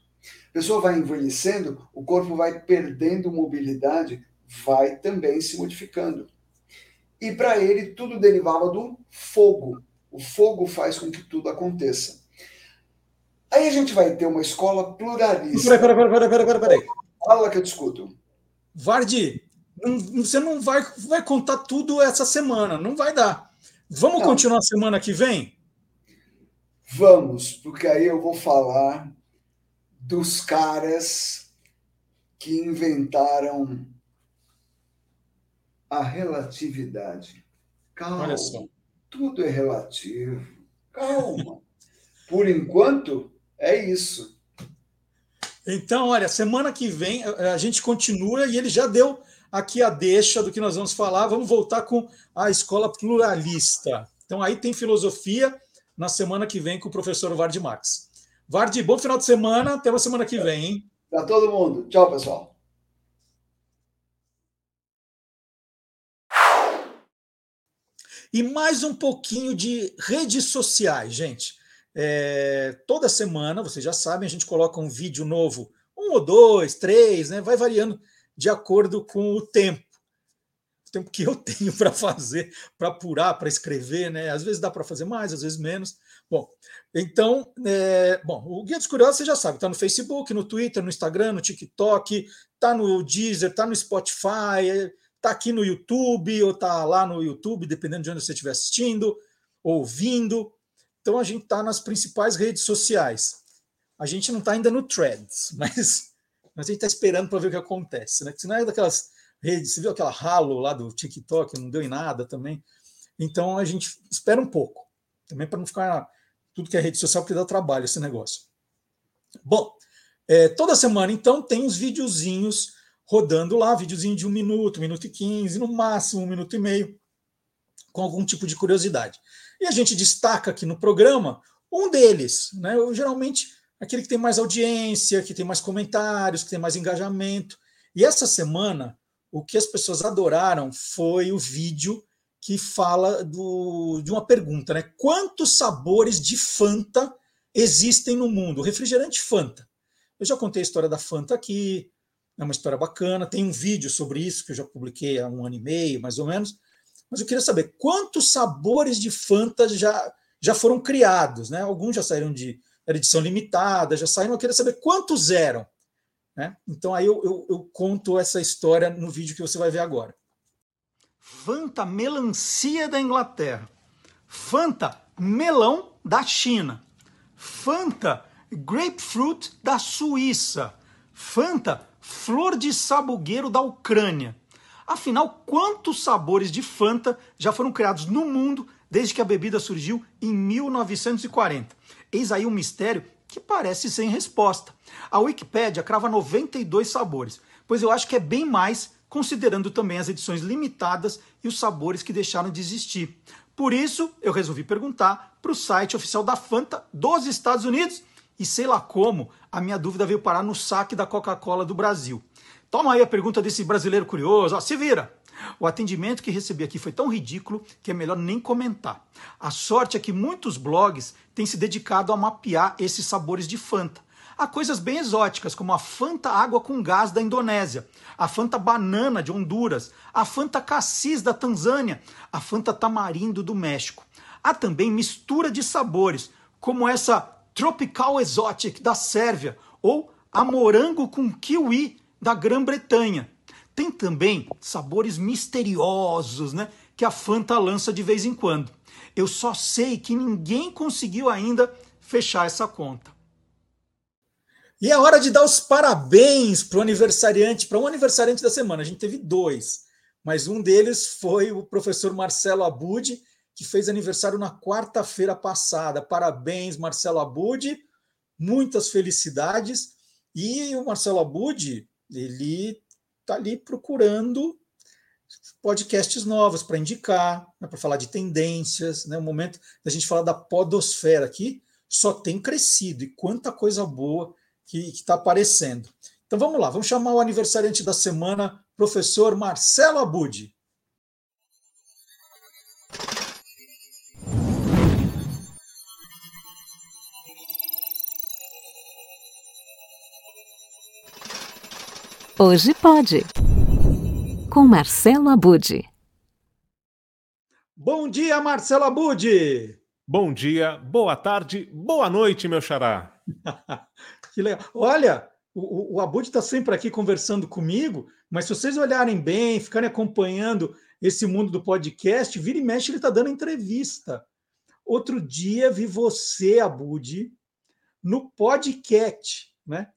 A pessoa vai envelhecendo, o corpo vai perdendo mobilidade, vai também se modificando. E para ele, tudo derivava do fogo. O fogo faz com que tudo aconteça. Aí a gente vai ter uma escola pluralista. Peraí, peraí, peraí, peraí, peraí. peraí. Fala que eu discuto. Vardi, não, você não vai, vai contar tudo essa semana, não vai dar. Vamos não. continuar semana que vem? Vamos, porque aí eu vou falar dos caras que inventaram a relatividade. Calma, Olha só. tudo é relativo. Calma. Por enquanto, é isso. Então, olha, semana que vem a gente continua e ele já deu aqui a deixa do que nós vamos falar. Vamos voltar com a escola pluralista. Então, aí tem filosofia na semana que vem com o professor Vard Max. Vard, bom final de semana. Até a semana que vem, hein? Para todo mundo. Tchau, pessoal. E mais um pouquinho de redes sociais, gente. É, toda semana, vocês já sabem, a gente coloca um vídeo novo, um ou dois, três, né? Vai variando de acordo com o tempo. O tempo que eu tenho para fazer, para apurar, para escrever, né? Às vezes dá para fazer mais, às vezes menos. Bom, então, é, bom, o Guia dos Curiosos você já sabe, está no Facebook, no Twitter, no Instagram, no TikTok, está no Deezer, está no Spotify, está aqui no YouTube, ou está lá no YouTube, dependendo de onde você estiver assistindo, ouvindo. Então a gente está nas principais redes sociais. A gente não está ainda no Threads, mas mas a gente está esperando para ver o que acontece, né? Se não é daquelas redes, você viu aquela ralo lá do TikTok, não deu em nada também. Então a gente espera um pouco, também para não ficar tudo que é rede social, porque dá trabalho esse negócio. Bom, É, toda semana, então, tem os videozinhos rodando lá, videozinho de um minuto, um minuto e quinze, no máximo um minuto e meio, com algum tipo de curiosidade. E a gente destaca aqui no programa um deles, né? Eu, geralmente aquele que tem mais audiência, que tem mais comentários, que tem mais engajamento. E essa semana, o que as pessoas adoraram foi o vídeo que fala do, de uma pergunta, né? Quantos sabores de Fanta existem no mundo? Refrigerante Fanta. Eu já contei a história da Fanta aqui, é uma história bacana. Tem um vídeo sobre isso que eu já publiquei há um ano e meio, mais ou menos. Mas eu queria saber quantos sabores de Fanta já, já foram criados, né? Alguns já saíram de edição limitada, já saíram. Eu queria saber quantos eram. Né? Então aí eu, eu, eu conto essa história no vídeo que você vai ver agora. Fanta melancia da Inglaterra. Fanta melão da China. Fanta grapefruit da Suíça, Fanta flor de sabugueiro da Ucrânia. Afinal, quantos sabores de Fanta já foram criados no mundo desde que a bebida surgiu em 1940? Eis aí um mistério que parece sem resposta. A Wikipédia crava 92 sabores, pois eu acho que é bem mais, considerando também as edições limitadas e os sabores que deixaram de existir. Por isso, eu resolvi perguntar para o site oficial da Fanta dos Estados Unidos e sei lá como, a minha dúvida veio parar no saque da Coca-Cola do Brasil. Toma aí a pergunta desse brasileiro curioso, ó, se vira! O atendimento que recebi aqui foi tão ridículo que é melhor nem comentar. A sorte é que muitos blogs têm se dedicado a mapear esses sabores de Fanta. Há coisas bem exóticas, como a Fanta Água com Gás da Indonésia, a Fanta Banana de Honduras, a Fanta Cassis da Tanzânia, a Fanta Tamarindo do México. Há também mistura de sabores, como essa Tropical Exotic da Sérvia ou a morango com kiwi da Grã-Bretanha. Tem também sabores misteriosos, né, que a Fanta lança de vez em quando. Eu só sei que ninguém conseguiu ainda fechar essa conta. E é hora de dar os parabéns para o aniversariante, para um aniversariante da semana. A gente teve dois, mas um deles foi o professor Marcelo Abud, que fez aniversário na quarta-feira passada. Parabéns, Marcelo Abud, muitas felicidades. E o Marcelo Abud, ele está ali procurando podcasts novos para indicar, né, para falar de tendências. Né, o momento da gente falar da podosfera aqui só tem crescido e quanta coisa boa que está aparecendo. Então vamos lá, vamos chamar o aniversariante da semana, professor Marcelo Abud. Hoje pode. Com Marcelo Abude. Bom dia, Marcelo Abude. Bom dia, boa tarde, boa noite, meu xará. que legal. Olha, o, o Abud está sempre aqui conversando comigo, mas se vocês olharem bem, ficarem acompanhando esse mundo do podcast, vira e mexe, ele está dando entrevista. Outro dia vi você, Abud, no podcast, né?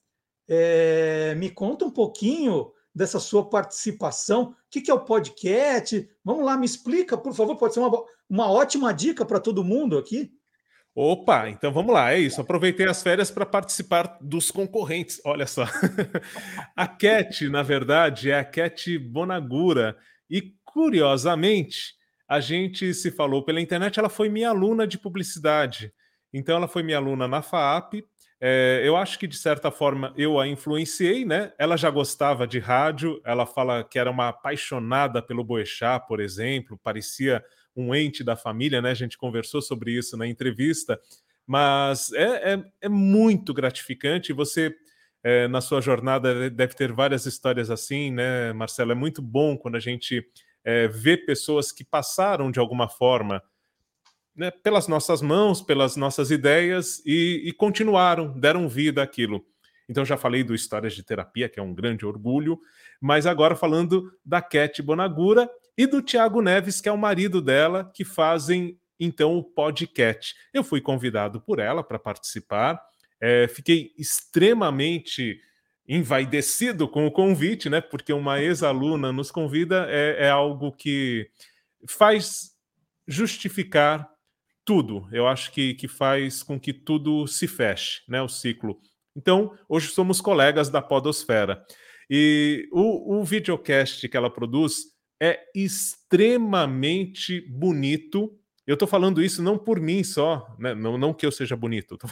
É, me conta um pouquinho dessa sua participação. O que, é o podcast? Vamos lá, me explica, por favor. Pode ser uma, uma ótima dica para todo mundo aqui. Opa, então vamos lá, é isso. Aproveitei as férias para participar dos concorrentes. Olha só. a Cat, na verdade, é a Cat Bonagura. E, curiosamente, a gente se falou pela internet, ela foi minha aluna de publicidade. Então, ela foi minha aluna na FAAP, é, eu acho que, de certa forma, eu a influenciei, né? Ela já gostava de rádio, ela fala que era uma apaixonada pelo Boechat, por exemplo, parecia um ente da família, né? A gente conversou sobre isso na entrevista, mas é, é, é muito gratificante. Você, é, na sua jornada, deve ter várias histórias assim, né, Marcelo? É muito bom quando a gente é, vê pessoas que passaram de alguma forma né, pelas nossas mãos, pelas nossas ideias e, e, continuaram, deram vida àquilo. Então já falei do Histórias de Terapia, que é um grande orgulho, mas agora falando da Cat Bonagura e do Tiago Neves, que é o marido dela, que fazem então o podcast. Eu fui convidado por ela para participar, é, fiquei extremamente envaidecido com o convite, né? Porque uma ex-aluna nos convida é, é algo que faz justificar tudo. Eu acho que, que faz com que tudo se feche, né? O ciclo. Então, hoje somos colegas da Podosfera. E o, o videocast que ela produz é extremamente bonito. Eu estou falando isso não por mim só, né? não, não que eu seja bonito. Tô...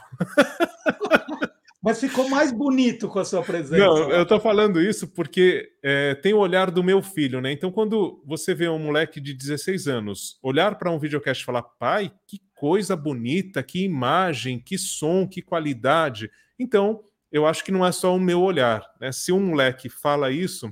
Mas ficou mais bonito com a sua presença. Não, eu estou falando isso porque é, tem o olhar do meu filho, né? Então, quando você vê um moleque de 16 anos olhar para um videocast e falar, pai, que coisa bonita, que imagem, que som, que qualidade. Então, eu acho que não é só o meu olhar. Né? Se um moleque fala isso,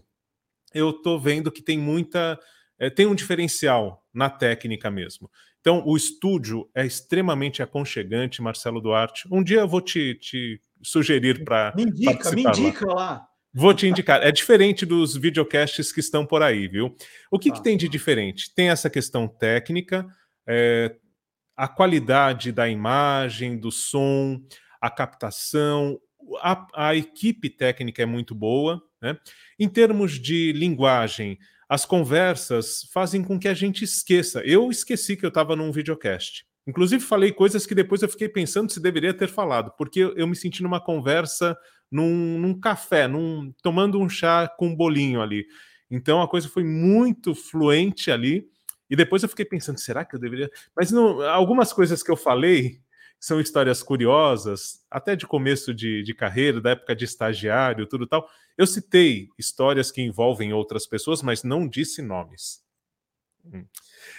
eu estou vendo que tem muita. É, tem um diferencial na técnica mesmo. Então, o estúdio é extremamente aconchegante, Marcelo Duarte. Um dia eu vou te, te sugerir para. Me indica, me indica lá. lá. Vou te indicar. É diferente dos videocasts que estão por aí, viu? O que, ah. que tem de diferente? Tem essa questão técnica, é, a qualidade da imagem, do som, a captação, a, a equipe técnica é muito boa. Né? Em termos de linguagem, as conversas fazem com que a gente esqueça. Eu esqueci que eu estava num videocast. Inclusive, falei coisas que depois eu fiquei pensando se deveria ter falado, porque eu me senti numa conversa num, num café, num, tomando um chá com um bolinho ali. Então a coisa foi muito fluente ali. E depois eu fiquei pensando, será que eu deveria? Mas não, algumas coisas que eu falei são histórias curiosas, até de começo de, de carreira, da época de estagiário, tudo tal. Eu citei histórias que envolvem outras pessoas, mas não disse nomes. Hum.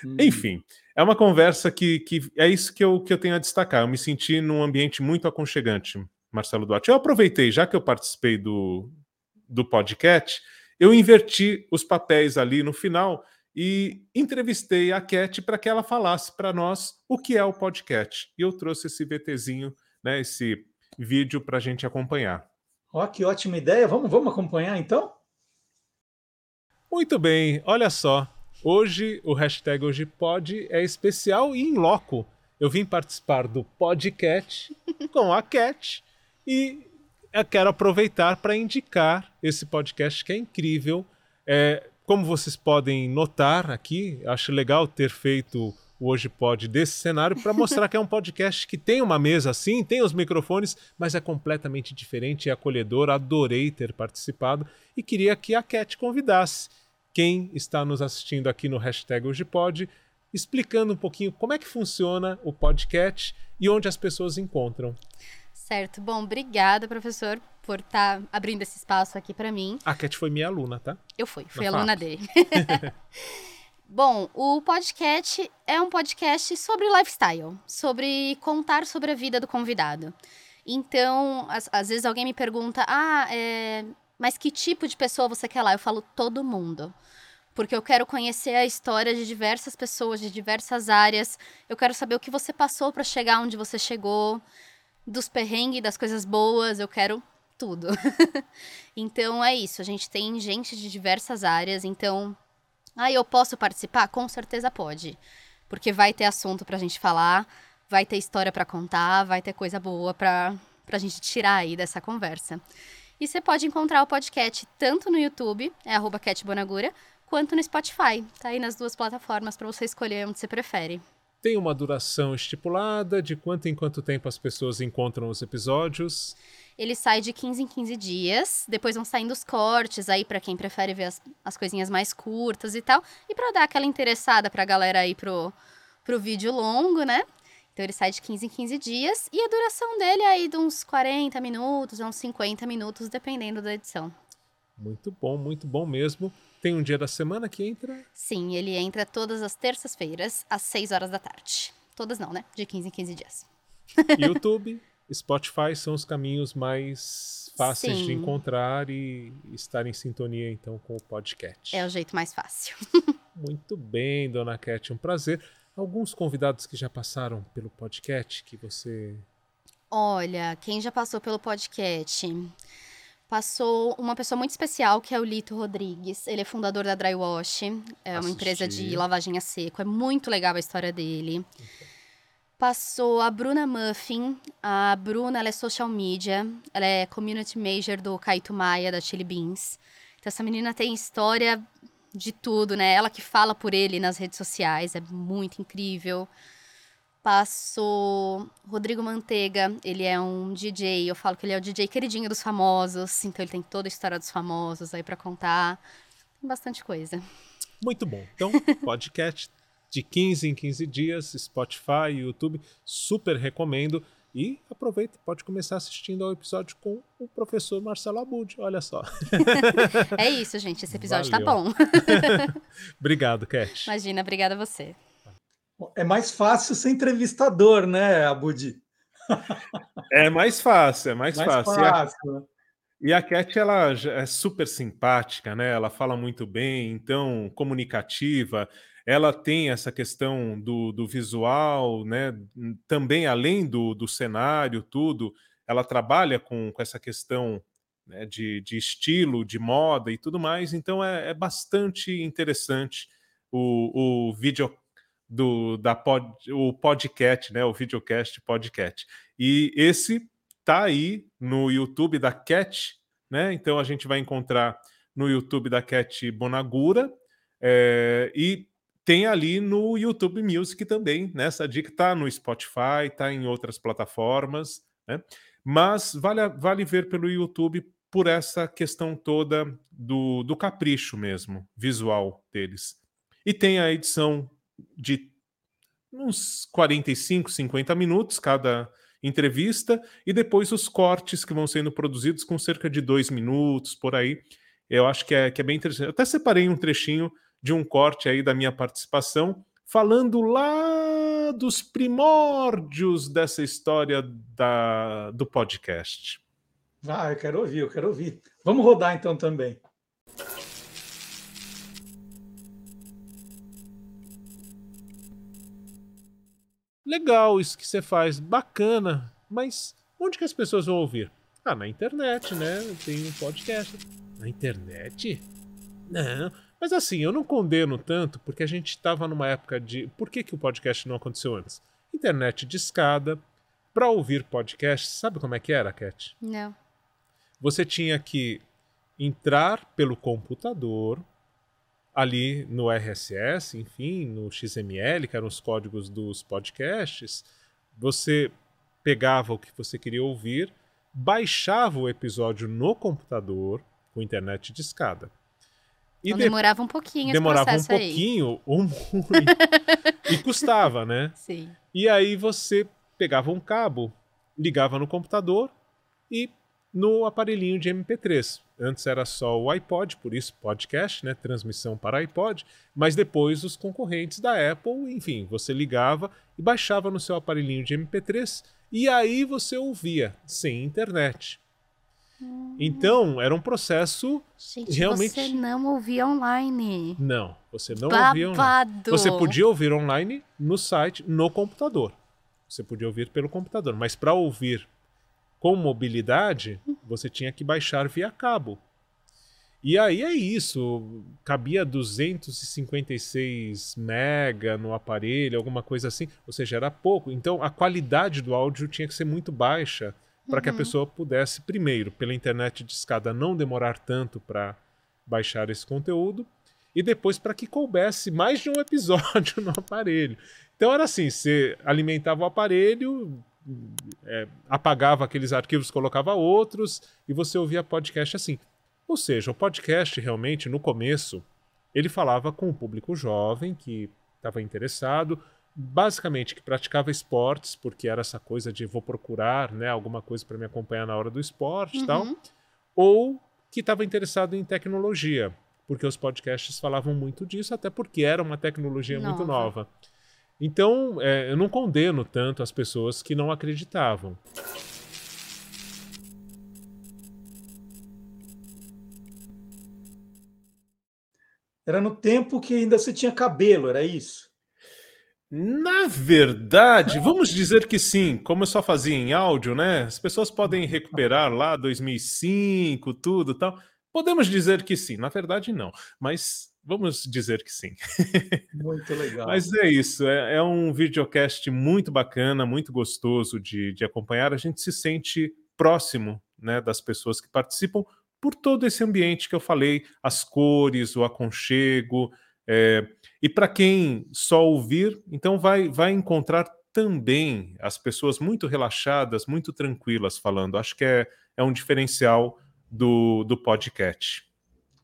Hum. Enfim, é uma conversa que, que é isso que eu, que eu tenho a destacar. Eu me senti num ambiente muito aconchegante, Marcelo Duarte. Eu aproveitei, já que eu participei do, do podcast, eu inverti os papéis ali no final e entrevistei a Cat para que ela falasse para nós o que é o podcast. E eu trouxe esse VTzinho, né, esse vídeo para a gente acompanhar. Ó, que ótima ideia. Vamos, vamos acompanhar então? Muito bem, olha só. Hoje o hashtag Hoje Pode é especial e em loco. Eu vim participar do podcast com a Cat e eu quero aproveitar para indicar esse podcast que é incrível. É, como vocês podem notar aqui, acho legal ter feito Hoje Pode desse cenário para mostrar que é um podcast que tem uma mesa assim, tem os microfones, mas é completamente diferente e acolhedor. Adorei ter participado e queria que a Cat convidasse quem está nos assistindo aqui no hashtag Hoje Pode, explicando um pouquinho como é que funciona o podcast e onde as pessoas encontram. Certo. Bom, obrigada, professor, por estar tá abrindo esse espaço aqui para mim. A Cat foi minha aluna, tá? Eu fui, fui aluna dele. Bom, o podcast é um podcast sobre lifestyle, sobre contar sobre a vida do convidado. Então, às, às vezes alguém me pergunta: ah, é, mas que tipo de pessoa você quer lá? Eu falo: todo mundo porque eu quero conhecer a história de diversas pessoas, de diversas áreas. Eu quero saber o que você passou para chegar onde você chegou, dos perrengues, das coisas boas. Eu quero tudo. então é isso, a gente tem gente de diversas áreas, então. Ah, eu posso participar? Com certeza pode. Porque vai ter assunto pra gente falar, vai ter história para contar, vai ter coisa boa pra, pra gente tirar aí dessa conversa. E você pode encontrar o podcast tanto no YouTube, é arroba Bonagura, quanto no Spotify. Tá aí nas duas plataformas para você escolher onde você prefere. Tem uma duração estipulada de quanto em quanto tempo as pessoas encontram os episódios? Ele sai de 15 em 15 dias, depois vão saindo os cortes aí para quem prefere ver as, as coisinhas mais curtas e tal. E para dar aquela interessada pra galera aí pro, pro vídeo longo, né? Então ele sai de 15 em 15 dias e a duração dele é aí de uns 40 minutos, uns 50 minutos, dependendo da edição. Muito bom, muito bom mesmo. Tem um dia da semana que entra? Sim, ele entra todas as terças-feiras, às 6 horas da tarde. Todas não, né? De 15 em 15 dias. YouTube, Spotify são os caminhos mais fáceis Sim. de encontrar e estar em sintonia então com o podcast. É o jeito mais fácil. Muito bem, dona Cat, um prazer. Alguns convidados que já passaram pelo podcast que você. Olha, quem já passou pelo podcast? Passou uma pessoa muito especial que é o Lito Rodrigues. Ele é fundador da Drywash, é Assisti. uma empresa de lavagem a seco. É muito legal a história dele. Okay. Passou a Bruna Muffin. A Bruna é social media, ela é community manager do Kaito Maia, da Chili Beans. Então, essa menina tem história de tudo, né? Ela que fala por ele nas redes sociais, é muito incrível. faço Rodrigo Manteiga, ele é um DJ, eu falo que ele é o DJ queridinho dos famosos, então ele tem toda a história dos famosos aí para contar. Tem bastante coisa. Muito bom. Então, podcast de 15 em 15 dias, Spotify, YouTube, super recomendo. E aproveita, pode começar assistindo ao episódio com o professor Marcelo Abud, olha só. é isso, gente, esse episódio tá Valeu. tá bom. Obrigado, Cat. Imagina, obrigada a você. É mais fácil ser entrevistador, né, Abud? É mais fácil, é mais, mais fácil. fácil. E a, e a Cat, ela é super simpática, né? Ela fala muito bem, então comunicativa ela tem essa questão do, do visual, né? Também além do, do cenário, tudo, ela trabalha com, com essa questão né, de, de estilo, de moda e tudo mais. Então é, é bastante interessante o, o vídeo do da pod, o podcast, né? O videocast podcast. E esse tá aí no YouTube da Cat, né? Então a gente vai encontrar no YouTube da Cat Bonagura. É, e tem ali no YouTube Music também, né? Essa dica está no Spotify, está em outras plataformas, né? Mas vale, vale ver pelo YouTube por essa questão toda do, do capricho mesmo, visual deles. E tem a edição de uns 45, 50 minutos cada entrevista, e depois os cortes que vão sendo produzidos com cerca de dois minutos por aí. Eu acho que é, que é bem interessante. Eu até separei um trechinho de um corte aí da minha participação, falando lá dos primórdios dessa história da, do podcast. Ah, eu quero ouvir, eu quero ouvir. Vamos rodar então também. Legal isso que você faz, bacana, mas onde que as pessoas vão ouvir? Ah, na internet, né? Tem um podcast. Na internet? Não. Mas assim, eu não condeno tanto porque a gente estava numa época de. Por que, que o podcast não aconteceu antes? Internet de escada. Para ouvir podcast, sabe como é que era, Cat? Não. Você tinha que entrar pelo computador, ali no RSS, enfim, no XML, que eram os códigos dos podcasts. Você pegava o que você queria ouvir, baixava o episódio no computador com internet de escada. E então demorava um pouquinho Demorava um pouquinho ou muito. e custava, né? Sim. E aí você pegava um cabo, ligava no computador e no aparelhinho de MP3. Antes era só o iPod, por isso podcast, né? Transmissão para iPod. Mas depois os concorrentes da Apple, enfim, você ligava e baixava no seu aparelhinho de MP3 e aí você ouvia sem internet. Então, era um processo Gente, realmente. Você não ouvia online. Não, você não Babado. ouvia online. Você podia ouvir online no site, no computador. Você podia ouvir pelo computador, mas para ouvir com mobilidade, você tinha que baixar via cabo. E aí é isso, cabia 256 mega no aparelho, alguma coisa assim, ou seja, era pouco. Então a qualidade do áudio tinha que ser muito baixa para que a uhum. pessoa pudesse, primeiro, pela internet de escada, não demorar tanto para baixar esse conteúdo, e depois para que coubesse mais de um episódio no aparelho. Então era assim: você alimentava o aparelho, é, apagava aqueles arquivos, colocava outros, e você ouvia podcast assim. Ou seja, o podcast realmente, no começo, ele falava com o público jovem que estava interessado, basicamente que praticava esportes, porque era essa coisa de vou procurar né, alguma coisa para me acompanhar na hora do esporte e uhum. tal, ou que estava interessado em tecnologia, porque os podcasts falavam muito disso, até porque era uma tecnologia nova. muito nova. Então, é, eu não condeno tanto as pessoas que não acreditavam. Era no tempo que ainda se tinha cabelo, era isso? Na verdade, vamos dizer que sim, como eu só fazia em áudio, né? As pessoas podem recuperar lá 2005, tudo tal. Podemos dizer que sim, na verdade não, mas vamos dizer que sim. Muito legal. mas é isso, é, é, um videocast muito bacana, muito gostoso de, de acompanhar. A gente se sente próximo né, das pessoas que participam por todo esse ambiente que eu falei, as cores, o aconchego. É, e para quem só ouvir, então vai, vai encontrar também as pessoas muito relaxadas, muito tranquilas falando. Acho que é, é um diferencial do, do podcast.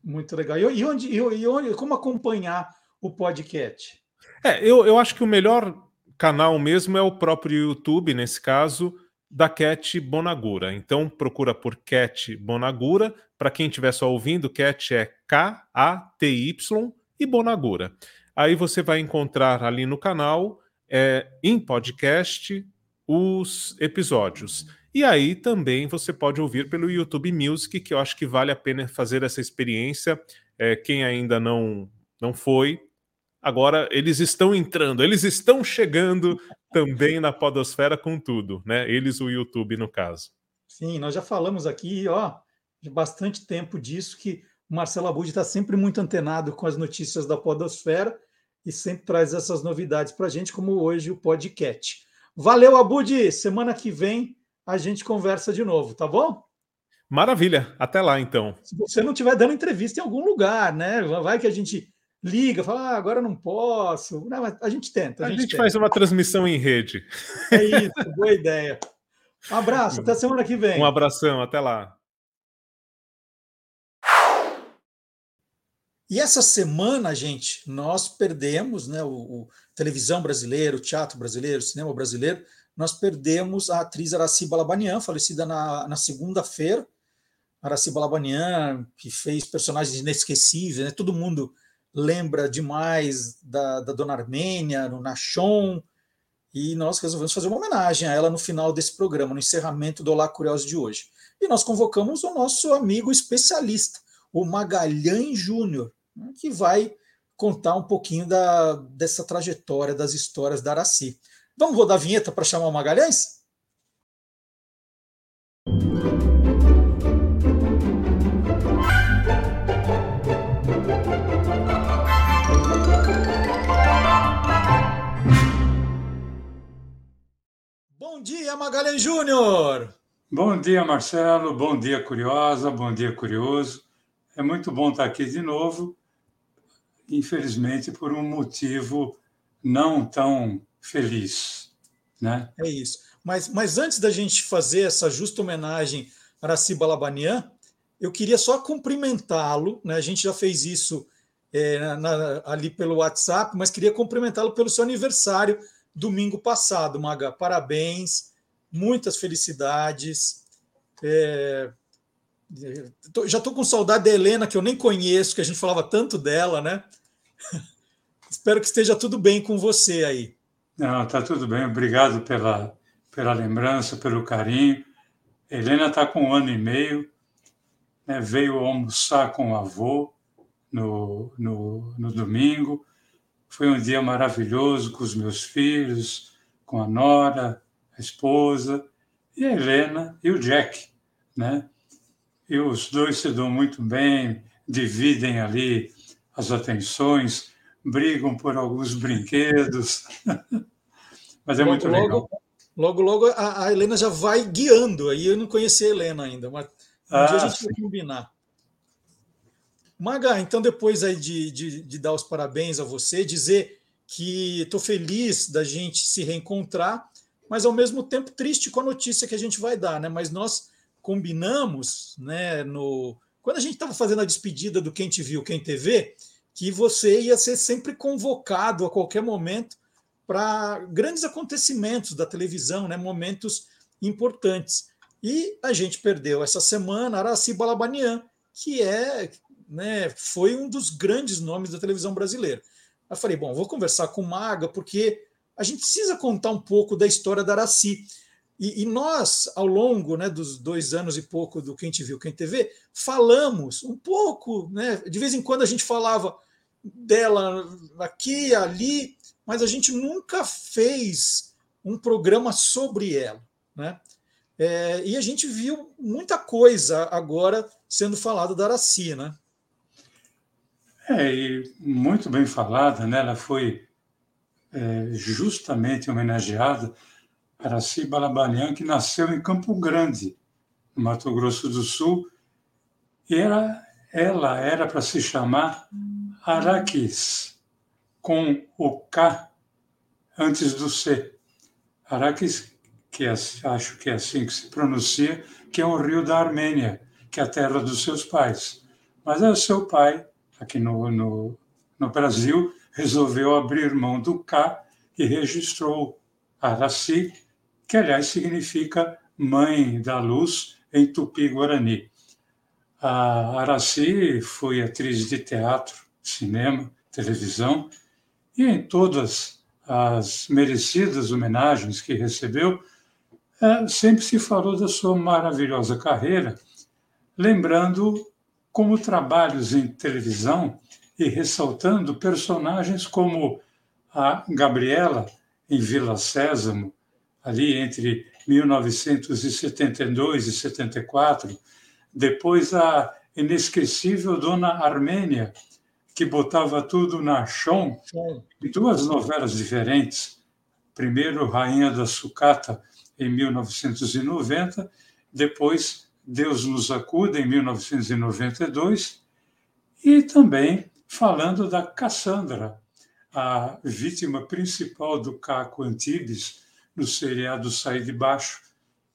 Muito legal. E, onde, e onde, como acompanhar o podcast? É, eu, eu acho que o melhor canal mesmo é o próprio YouTube, nesse caso, da Cat Bonagura. Então procura por Cat Bonagura. Para quem estiver só ouvindo, Cat é K-A-T-Y e Bonagura. Aí você vai encontrar ali no canal, é, em podcast, os episódios. E aí também você pode ouvir pelo YouTube Music, que eu acho que vale a pena fazer essa experiência. É, quem ainda não, não foi, agora eles estão entrando, eles estão chegando também na podosfera com tudo, né? Eles, o YouTube, no caso. Sim, nós já falamos aqui, ó, de bastante tempo disso, que Marcelo Abud está sempre muito antenado com as notícias da podosfera e sempre traz essas novidades para a gente, como hoje o podcast. Valeu, Abud! Semana que vem a gente conversa de novo, tá bom? Maravilha, até lá então. Se você não estiver dando entrevista em algum lugar, né? Vai que a gente liga, fala, ah, agora não posso. Não, a gente tenta. A, a gente, gente faz uma transmissão em rede. É isso, boa ideia. Um abraço, até semana que vem. Um abração, até lá. E essa semana, gente, nós perdemos, né, o, o televisão brasileiro, o teatro brasileiro, o cinema brasileiro, nós perdemos a atriz Araci Balabanian, falecida na, na segunda-feira. Araci Balabanian, que fez personagens inesquecíveis, né? todo mundo lembra demais da, da Dona Armênia, no Nachon, e nós resolvemos fazer uma homenagem a ela no final desse programa, no encerramento do Olá Curioso de hoje. E nós convocamos o nosso amigo especialista, o Magalhães Júnior, que vai contar um pouquinho da, dessa trajetória, das histórias da Araci. Vamos rodar a vinheta para chamar o Magalhães? Bom dia, Magalhães Júnior! Bom dia, Marcelo. Bom dia, Curiosa. Bom dia, Curioso. É muito bom estar aqui de novo, infelizmente por um motivo não tão feliz, né? É isso. Mas, mas antes da gente fazer essa justa homenagem a Araci Balabanian, eu queria só cumprimentá-lo, né? A gente já fez isso é, na, ali pelo WhatsApp, mas queria cumprimentá-lo pelo seu aniversário domingo passado, Maga. Parabéns, muitas felicidades. É, já estou com saudade da Helena, que eu nem conheço, que a gente falava tanto dela, né? Espero que esteja tudo bem com você aí. Não, está tudo bem. Obrigado pela, pela lembrança, pelo carinho. Helena está com um ano e meio, né? veio almoçar com o avô no, no, no domingo foi um dia maravilhoso com os meus filhos, com a Nora, a esposa, e a Helena e o Jack, né? E os dois se dão muito bem, dividem ali as atenções, brigam por alguns brinquedos, mas é logo, muito legal. Logo, logo a, a, Helena já vai guiando, aí eu não conheci a Helena ainda, mas um ah, dia a gente sim. vai combinar. Maga, então depois aí de, de, de dar os parabéns a você, dizer que estou feliz da gente se reencontrar, mas ao mesmo tempo triste com a notícia que a gente vai dar, né? Mas nós combinamos, né, no quando a gente estava fazendo a despedida do Quem Te Viu, Quem TV, que você ia ser sempre convocado a qualquer momento para grandes acontecimentos da televisão, né, momentos importantes. E a gente perdeu essa semana Araci Balabanian, que é né, foi um dos grandes nomes da televisão brasileira. Eu falei, bom, vou conversar com o Maga, porque a gente precisa contar um pouco da história da Araci. E, e, nós, ao longo né, dos dois anos e pouco do Quem Te Viu, Quem TV, falamos um pouco, né, de vez em quando a gente falava dela aqui, ali, mas a gente nunca fez um programa sobre ela. Né? É, e a gente viu muita coisa agora sendo falada da Araci. Né? É, e muito bem falada, né? ela foi é, justamente homenageada para Ciba Labanian, que nasceu em Campo Grande, no Mato Grosso do Sul, e ela, ela era para se chamar Araquis, com o K antes do C. Araques, que é, acho que é assim que se pronuncia, que é um rio da Armênia, que é a terra dos seus pais. Mas é o seu pai, aqui no, no, no Brasil, resolveu abrir mão do K e registrou Araci, que aliás significa mãe da luz em tupi-guarani. A Araci foi atriz de teatro, cinema, televisão, e em todas as merecidas homenagens que recebeu, é, sempre se falou da sua maravilhosa carreira, lembrando como trabalhos em televisão e ressaltando personagens como a Gabriela em Vila Sésamo, ali entre 1972 e 74, depois a inesquecível Dona Armênia, que botava tudo na chão, em duas novelas diferentes. Primeiro, Rainha da Sucata, em 1990, depois Deus nos acuda, em 1992, e também falando da Cassandra, a vítima principal do Caco Antibes no seriado Sai de Baixo,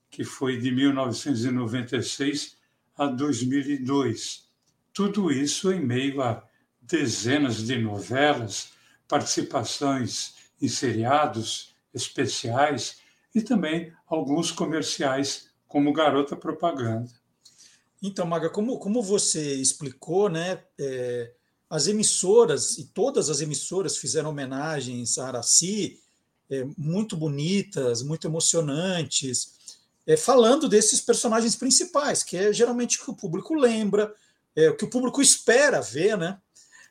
que foi de 1996 a 2002. Tudo isso em meio a dezenas de novelas, participações em seriados especiais e também alguns comerciais como Garota Propaganda. Então, Maga, como, como você explicou, né, é, as emissoras, e todas as emissoras fizeram homenagens a Araci, é, muito bonitas, muito emocionantes, é, falando desses personagens principais, que é geralmente o que o público lembra, é o que o público espera ver, né?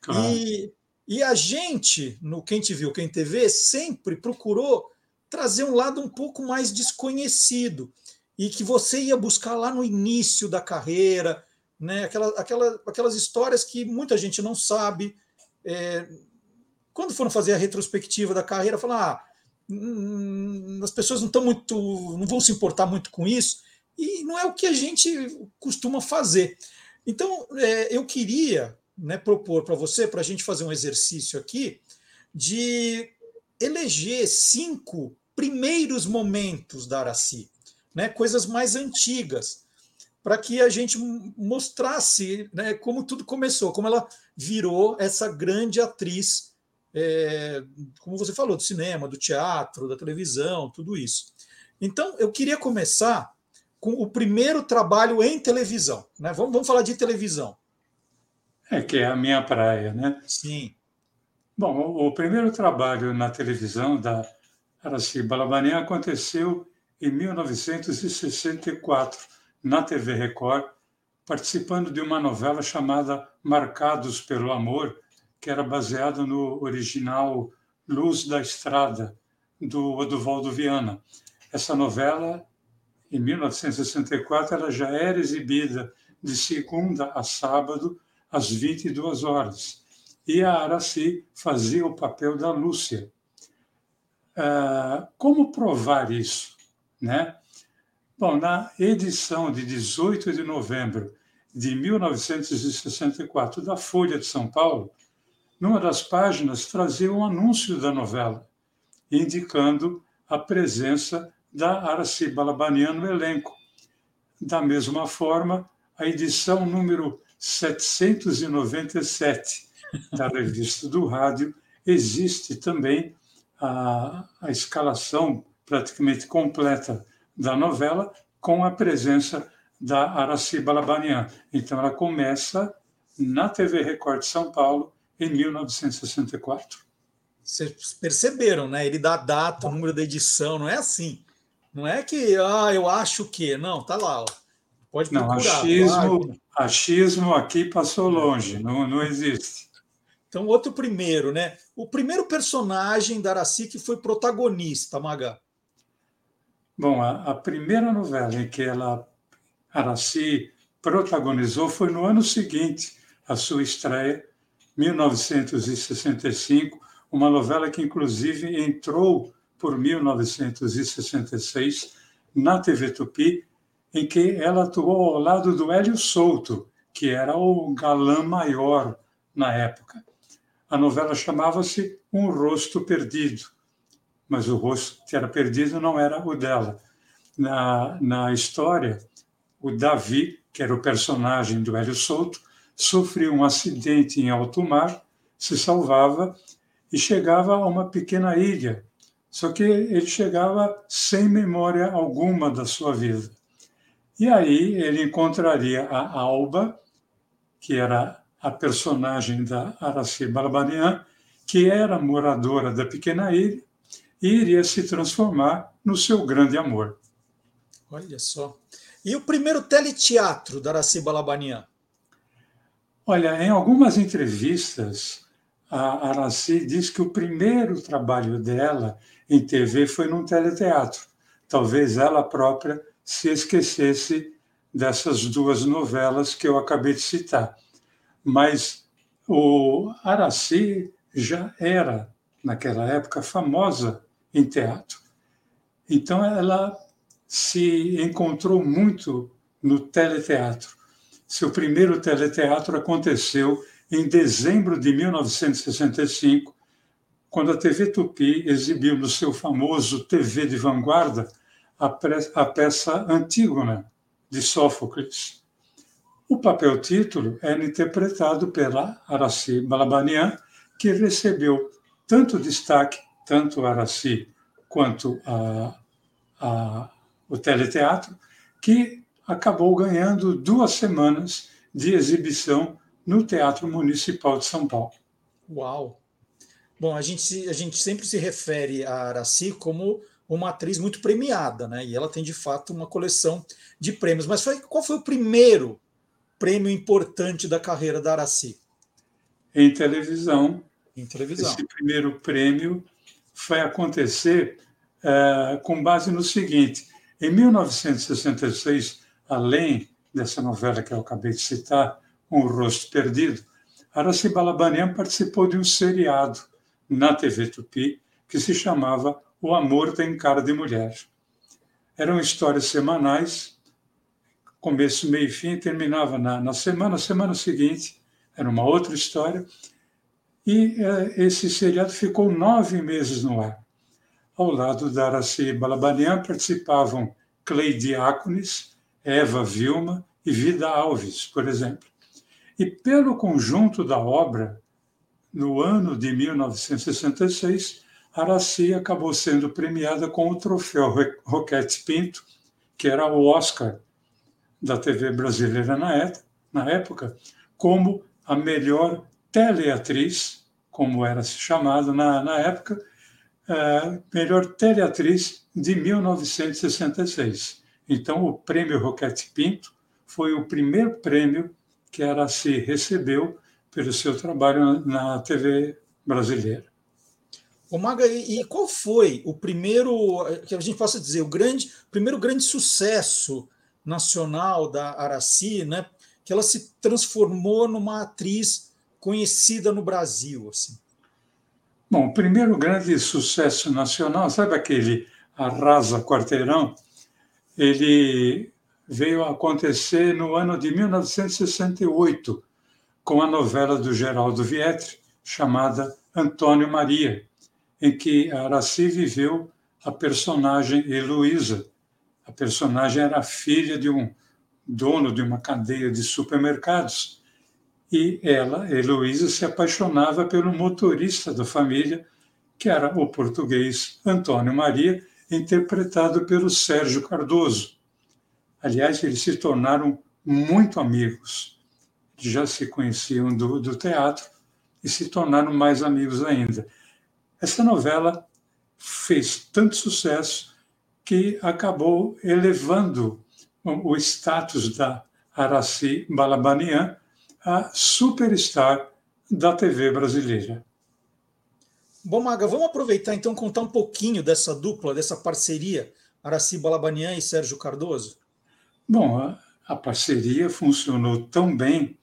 Claro. E, e a gente, no Quem Te Viu, Quem TV, sempre procurou trazer um lado um pouco mais desconhecido e que você ia buscar lá no início da carreira, né? Aquela, aquela, aquelas histórias que muita gente não sabe. É, quando foram fazer a retrospectiva da carreira, falaram: ah, as pessoas não estão muito, não vão se importar muito com isso, e não é o que a gente costuma fazer. Então, é, eu queria né, propor para você, para a gente fazer um exercício aqui, de eleger cinco primeiros momentos da Araci né, coisas mais antigas, para que a gente mostrasse né, como tudo começou, como ela virou essa grande atriz, é, como você falou, do cinema, do teatro, da televisão, tudo isso. Então, eu queria começar com o primeiro trabalho em televisão. Né? Vamos, vamos falar de televisão. É que é a minha praia, né? Sim. Bom, o, primeiro trabalho na televisão da Araci Balabanian aconteceu em 1964, na TV Record, participando de uma novela chamada Marcados pelo Amor, que era baseada no original Luz da Estrada, do Oduvaldo Viana. Essa novela, em 1964, ela já era exibida de segunda a sábado, às 22 horas. E a Araci fazia o papel da Lúcia. Uh, como provar isso? Né? Bom, na edição de 18 de novembro de 1964 da Folha de São Paulo, numa das páginas trazia um anúncio da novela, indicando a presença da Araci Balabanian no elenco. Da mesma forma, a edição número 797 da revista do rádio existe também a, a escalação praticamente completa da novela, com a presença da Araci Balabanian. Então, ela começa na TV Record de São Paulo em 1964. Vocês perceberam, né? Ele dá a data, o número da edição, não é assim. Não é que, ah, eu acho que. Não, tá lá, ó. Pode procurar. Não, achismo, achismo aqui passou longe, não, não existe. Então, outro primeiro, né? O primeiro personagem da Araci que foi protagonista, Maga. Bom, a, a primeira novela em que ela, Araci, protagonizou foi no ano seguinte à sua estreia, 1965, uma novela que inclusive entrou por 1966 na TV Tupi, em que ela atuou ao lado do Hélio Souto, que era o galã maior na época. A novela chamava-se Um Rosto Perdido mas o rosto que era perdido não era o dela. Na, na história, o Davi, que era o personagem do Hélio Souto, sofreu um acidente em alto mar, se salvava e chegava a uma pequena ilha. Só que ele chegava sem memória alguma da sua vida. E aí ele encontraria a Alba, que era a personagem da Araci Balabanian, que era moradora da pequena ilha e iria se transformar no seu grande amor. Olha só. E o primeiro teleteatro da Araci Balabanian? Olha, em algumas entrevistas, a Araci diz que o primeiro trabalho dela em TV foi num teleteatro. Talvez ela própria se esquecesse dessas duas novelas que eu acabei de citar. Mas o Araci já era, naquela época, famosa em teatro. Então ela se encontrou muito no teleteatro. Seu primeiro teleteatro aconteceu em dezembro de 1965, quando a TV Tupi exibiu no seu famoso TV de vanguarda a, peça Antígona, de Sófocles. O papel título era interpretado pela Araci Balabanian, que recebeu tanto destaque, tanto Araci quanto a, a, o teleteatro, que acabou ganhando duas semanas de exibição no Teatro Municipal de São Paulo. Uau! Bom, a gente, a gente sempre se refere a Araci como uma atriz muito premiada, né? E ela tem de fato uma coleção de prêmios. Mas foi, qual foi o primeiro prêmio importante da carreira da Araci? Em televisão. Em televisão. Esse primeiro prêmio foi acontecer uh, com base no seguinte: em 1966, além dessa novela que eu acabei de citar, Um Rosto Perdido, Araci Balabanian participou de um seriado na TV Tupi que se chamava o Amor Tem Cara de Mulher. Eram histórias semanais, começo, meio e fim, terminava na, na semana, semana seguinte, era uma outra história, e eh, esse seriado ficou nove meses no ar. Ao lado da Araci Balabanian participavam Clay Diáconis, Eva Vilma e Vida Alves, por exemplo. E pelo conjunto da obra, no ano de 1966, Araci acabou sendo premiada com o troféu Roquete Pinto, que era o Oscar da TV brasileira na época, como a melhor teleatriz, como era se chamado na, na época, uh, melhor teleatriz de 1966. Então, o prêmio Roquete Pinto foi o primeiro prêmio que a Araci recebeu pelo seu trabalho na TV brasileira. O Maga, e qual foi o primeiro, que a gente possa dizer, o grande, primeiro grande sucesso nacional da Araci, né? Que ela se transformou numa atriz conhecida no Brasil, assim. Bom, o primeiro grande sucesso nacional, sabe aquele Arrasa Quarteirão? Ele veio a acontecer no ano de 1968, com a novela do Geraldo Vietri, chamada Antônio Maria em que Araci viveu a personagem Heloísa. A personagem era filha de um dono de uma cadeia de supermercados. E ela, Heloísa, se apaixonava pelo motorista da família, que era o português Antônio Maria, interpretado pelo Sérgio Cardoso. Aliás, eles se tornaram muito amigos. Já se conheciam do, do teatro e se tornaram mais amigos ainda. Essa novela fez tanto sucesso que acabou elevando o status da Araci Balabanian a superstar da TV brasileira. Bom, Maga, vamos aproveitar então contar um pouquinho dessa dupla, dessa parceria Araci Balabanian e Sérgio Cardoso? Bom, a, a parceria funcionou tão bem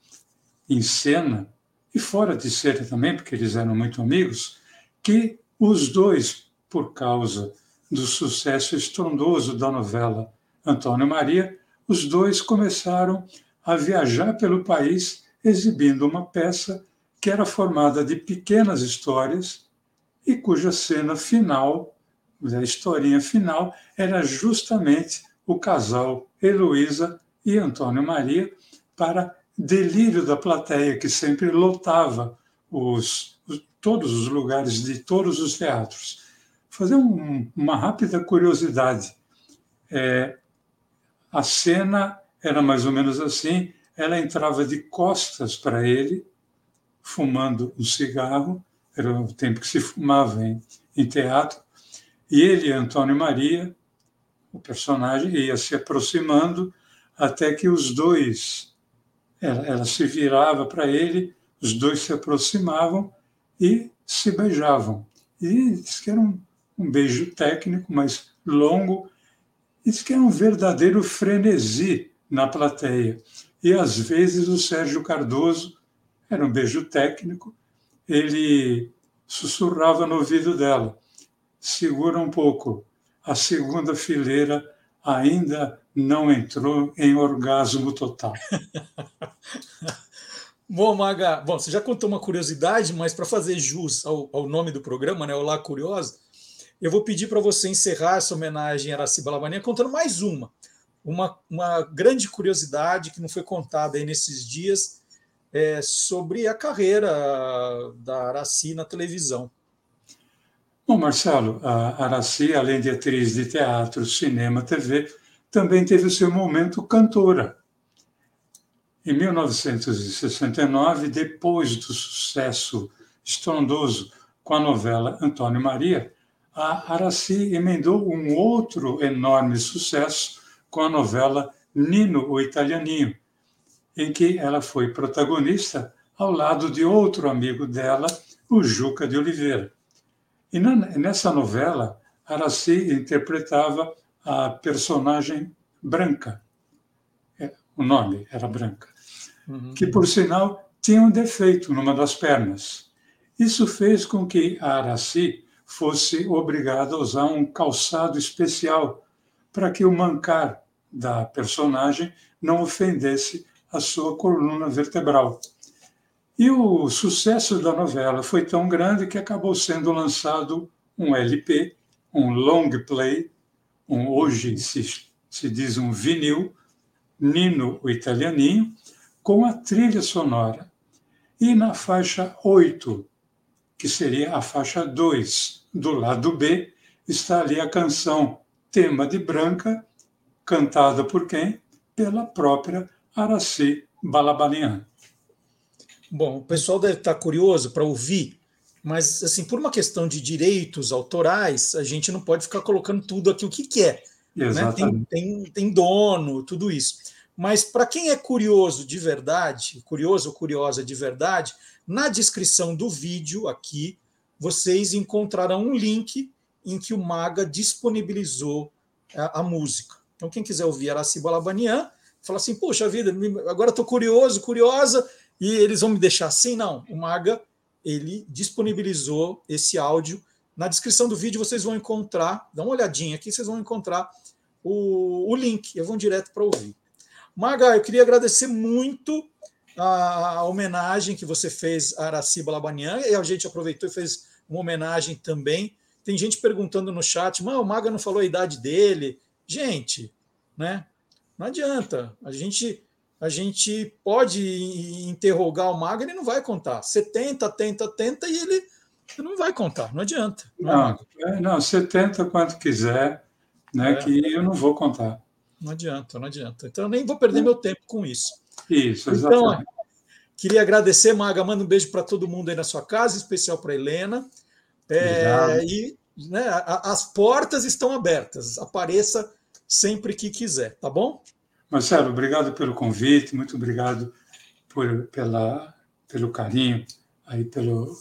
em cena e fora de cena também, porque eles eram muito amigos, que os dois, por causa do sucesso estrondoso da novela Antônio Maria, os dois começaram a viajar pelo país exibindo uma peça que era formada de pequenas histórias e cuja cena final a historinha final era justamente o casal Heloísa e Antônio Maria para delírio da plateia, que sempre lotava os, todos os lugares de todos os teatros. Fazer um, uma rápida curiosidade. É, a cena era mais ou menos assim: ela entrava de costas para ele, fumando um cigarro, era o tempo que se fumava em, em teatro, e ele, Antônio Maria, o personagem, ia se aproximando até que os dois, ela, ela se virava para ele, os dois se aproximavam e se beijavam. E diz que era um, um beijo técnico, mas longo, e que era um verdadeiro frenesi na plateia. E às vezes o Sérgio Cardoso, era um beijo técnico, ele sussurrava no ouvido dela: segura um pouco, a segunda fileira ainda não entrou em orgasmo total. Bom, Maga, bom, você já contou uma curiosidade, mas para fazer jus ao, ao, nome do programa, né, Olá Curiosa, eu vou pedir para você encerrar essa homenagem a Araci Balabania contando mais uma, uma, uma grande curiosidade que não foi contada aí nesses dias é, sobre a carreira da Araci na televisão. Bom, Marcelo, a Araci, além de atriz de teatro, cinema, TV, também teve o seu momento cantora. Em 1969, depois do sucesso estrondoso com a novela Antônio Maria, a Araci emendou um outro enorme sucesso com a novela Nino, o Italianinho, em que ela foi protagonista ao lado de outro amigo dela, o Juca de Oliveira. E nessa novela, Araci interpretava a personagem Branca. É, o nome era Branca. Uhum. Que, por sinal, tinha um defeito numa das pernas. Isso fez com que a Araci fosse obrigada a usar um calçado especial para que o mancar da personagem não ofendesse a sua coluna vertebral. E o sucesso da novela foi tão grande que acabou sendo lançado um LP, um long play, um, hoje se, se diz um vinil, Nino o Italianinho, com a trilha sonora. E na faixa 8, que seria a faixa 2 do lado B, está ali a canção Tema de Branca, cantada por quem? Pela própria Araci Balabanian. Bom, o pessoal deve estar curioso para ouvir, mas assim, por uma questão de direitos autorais, a gente não pode ficar colocando tudo aqui o que quer. Né? Tem, tem, tem dono, tudo isso. Mas para quem é curioso de verdade, curioso ou curiosa de verdade, na descrição do vídeo aqui, vocês encontrarão um link em que o Maga disponibilizou a, a música. Então, quem quiser ouvir Araci Balabanian, fala assim: Poxa vida, agora estou curioso, curiosa, e eles vão me deixar assim? Não, o Maga ele disponibilizou esse áudio. Na descrição do vídeo vocês vão encontrar, dá uma olhadinha aqui, vocês vão encontrar o, o link, e vão direto para ouvir. Maga, eu queria agradecer muito a, homenagem que você fez a Araci Balabanian, e a gente aproveitou e fez uma homenagem também. Tem gente perguntando no chat, mas o Maga não falou a idade dele. Gente, né? Não adianta. A gente a gente pode interrogar o Maga, ele não vai contar. 70, tenta, tenta, e ele não vai contar, não adianta. Não, é, não 70 quanto quiser, né, é. que eu não vou contar. Não adianta, não adianta. Então eu nem vou perder meu tempo com isso. Isso, então, exatamente. Então, queria agradecer, Maga, manda um beijo para todo mundo aí na sua casa, especial para Helena. É, e né, as portas estão abertas. Apareça sempre que quiser, tá bom? Marcelo, obrigado pelo convite, muito obrigado por, pela, pelo carinho, aí pelo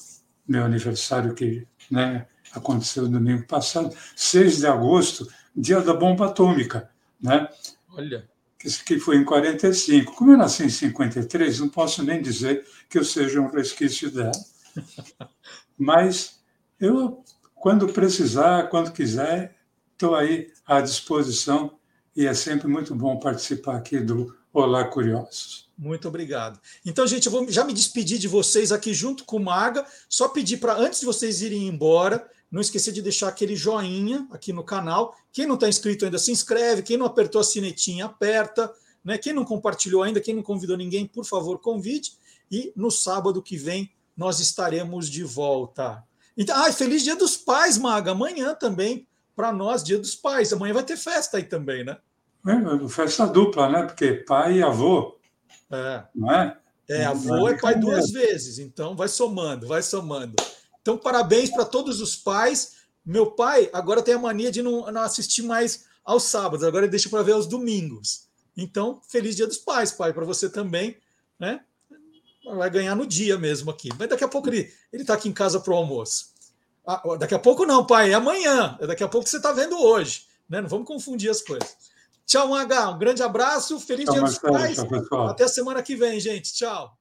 meu aniversário que né, aconteceu no domingo passado, 6 de agosto, dia da bomba atômica, né? Olha. Que, foi em 45. Como eu nasci em 53, não posso nem dizer que eu seja um resquício dela. Mas eu, quando precisar, quando quiser, estou aí à disposição e é sempre muito bom participar aqui do Olá Curiosos. Muito obrigado. Então, gente, eu vou já me despedir de vocês aqui junto com o Maga. Só pedir para, antes de vocês irem embora, não esquecer de deixar aquele joinha aqui no canal. Quem não está inscrito ainda, se inscreve. Quem não apertou a sinetinha, aperta. Né? Quem não compartilhou ainda, quem não convidou ninguém, por favor, convide. E no sábado que vem nós estaremos de volta. Então, ah, feliz Dia dos Pais, Maga. Amanhã também, para nós, Dia dos Pais. Amanhã vai ter festa aí também, né? É, festa dupla, né? Porque pai e avô. É. Não é? É, avô é pai duas vezes, então vai somando, vai somando. Então, parabéns para todos os pais. Meu pai agora tem a mania de não, não assistir mais aos sábados, agora ele deixa para ver aos domingos. Então, feliz Dia dos Pais, pai, para você também, né? Vai ganhar no dia mesmo aqui. Mas daqui a pouco ele ele está aqui em casa para o almoço. Ah, daqui a pouco não, pai, é amanhã. É daqui a pouco você está vendo hoje. Né? Não vamos confundir as coisas. Tchau, Maga. Um grande abraço. Feliz tchau, Dia dos Pais. Até a semana que vem, gente. Tchau.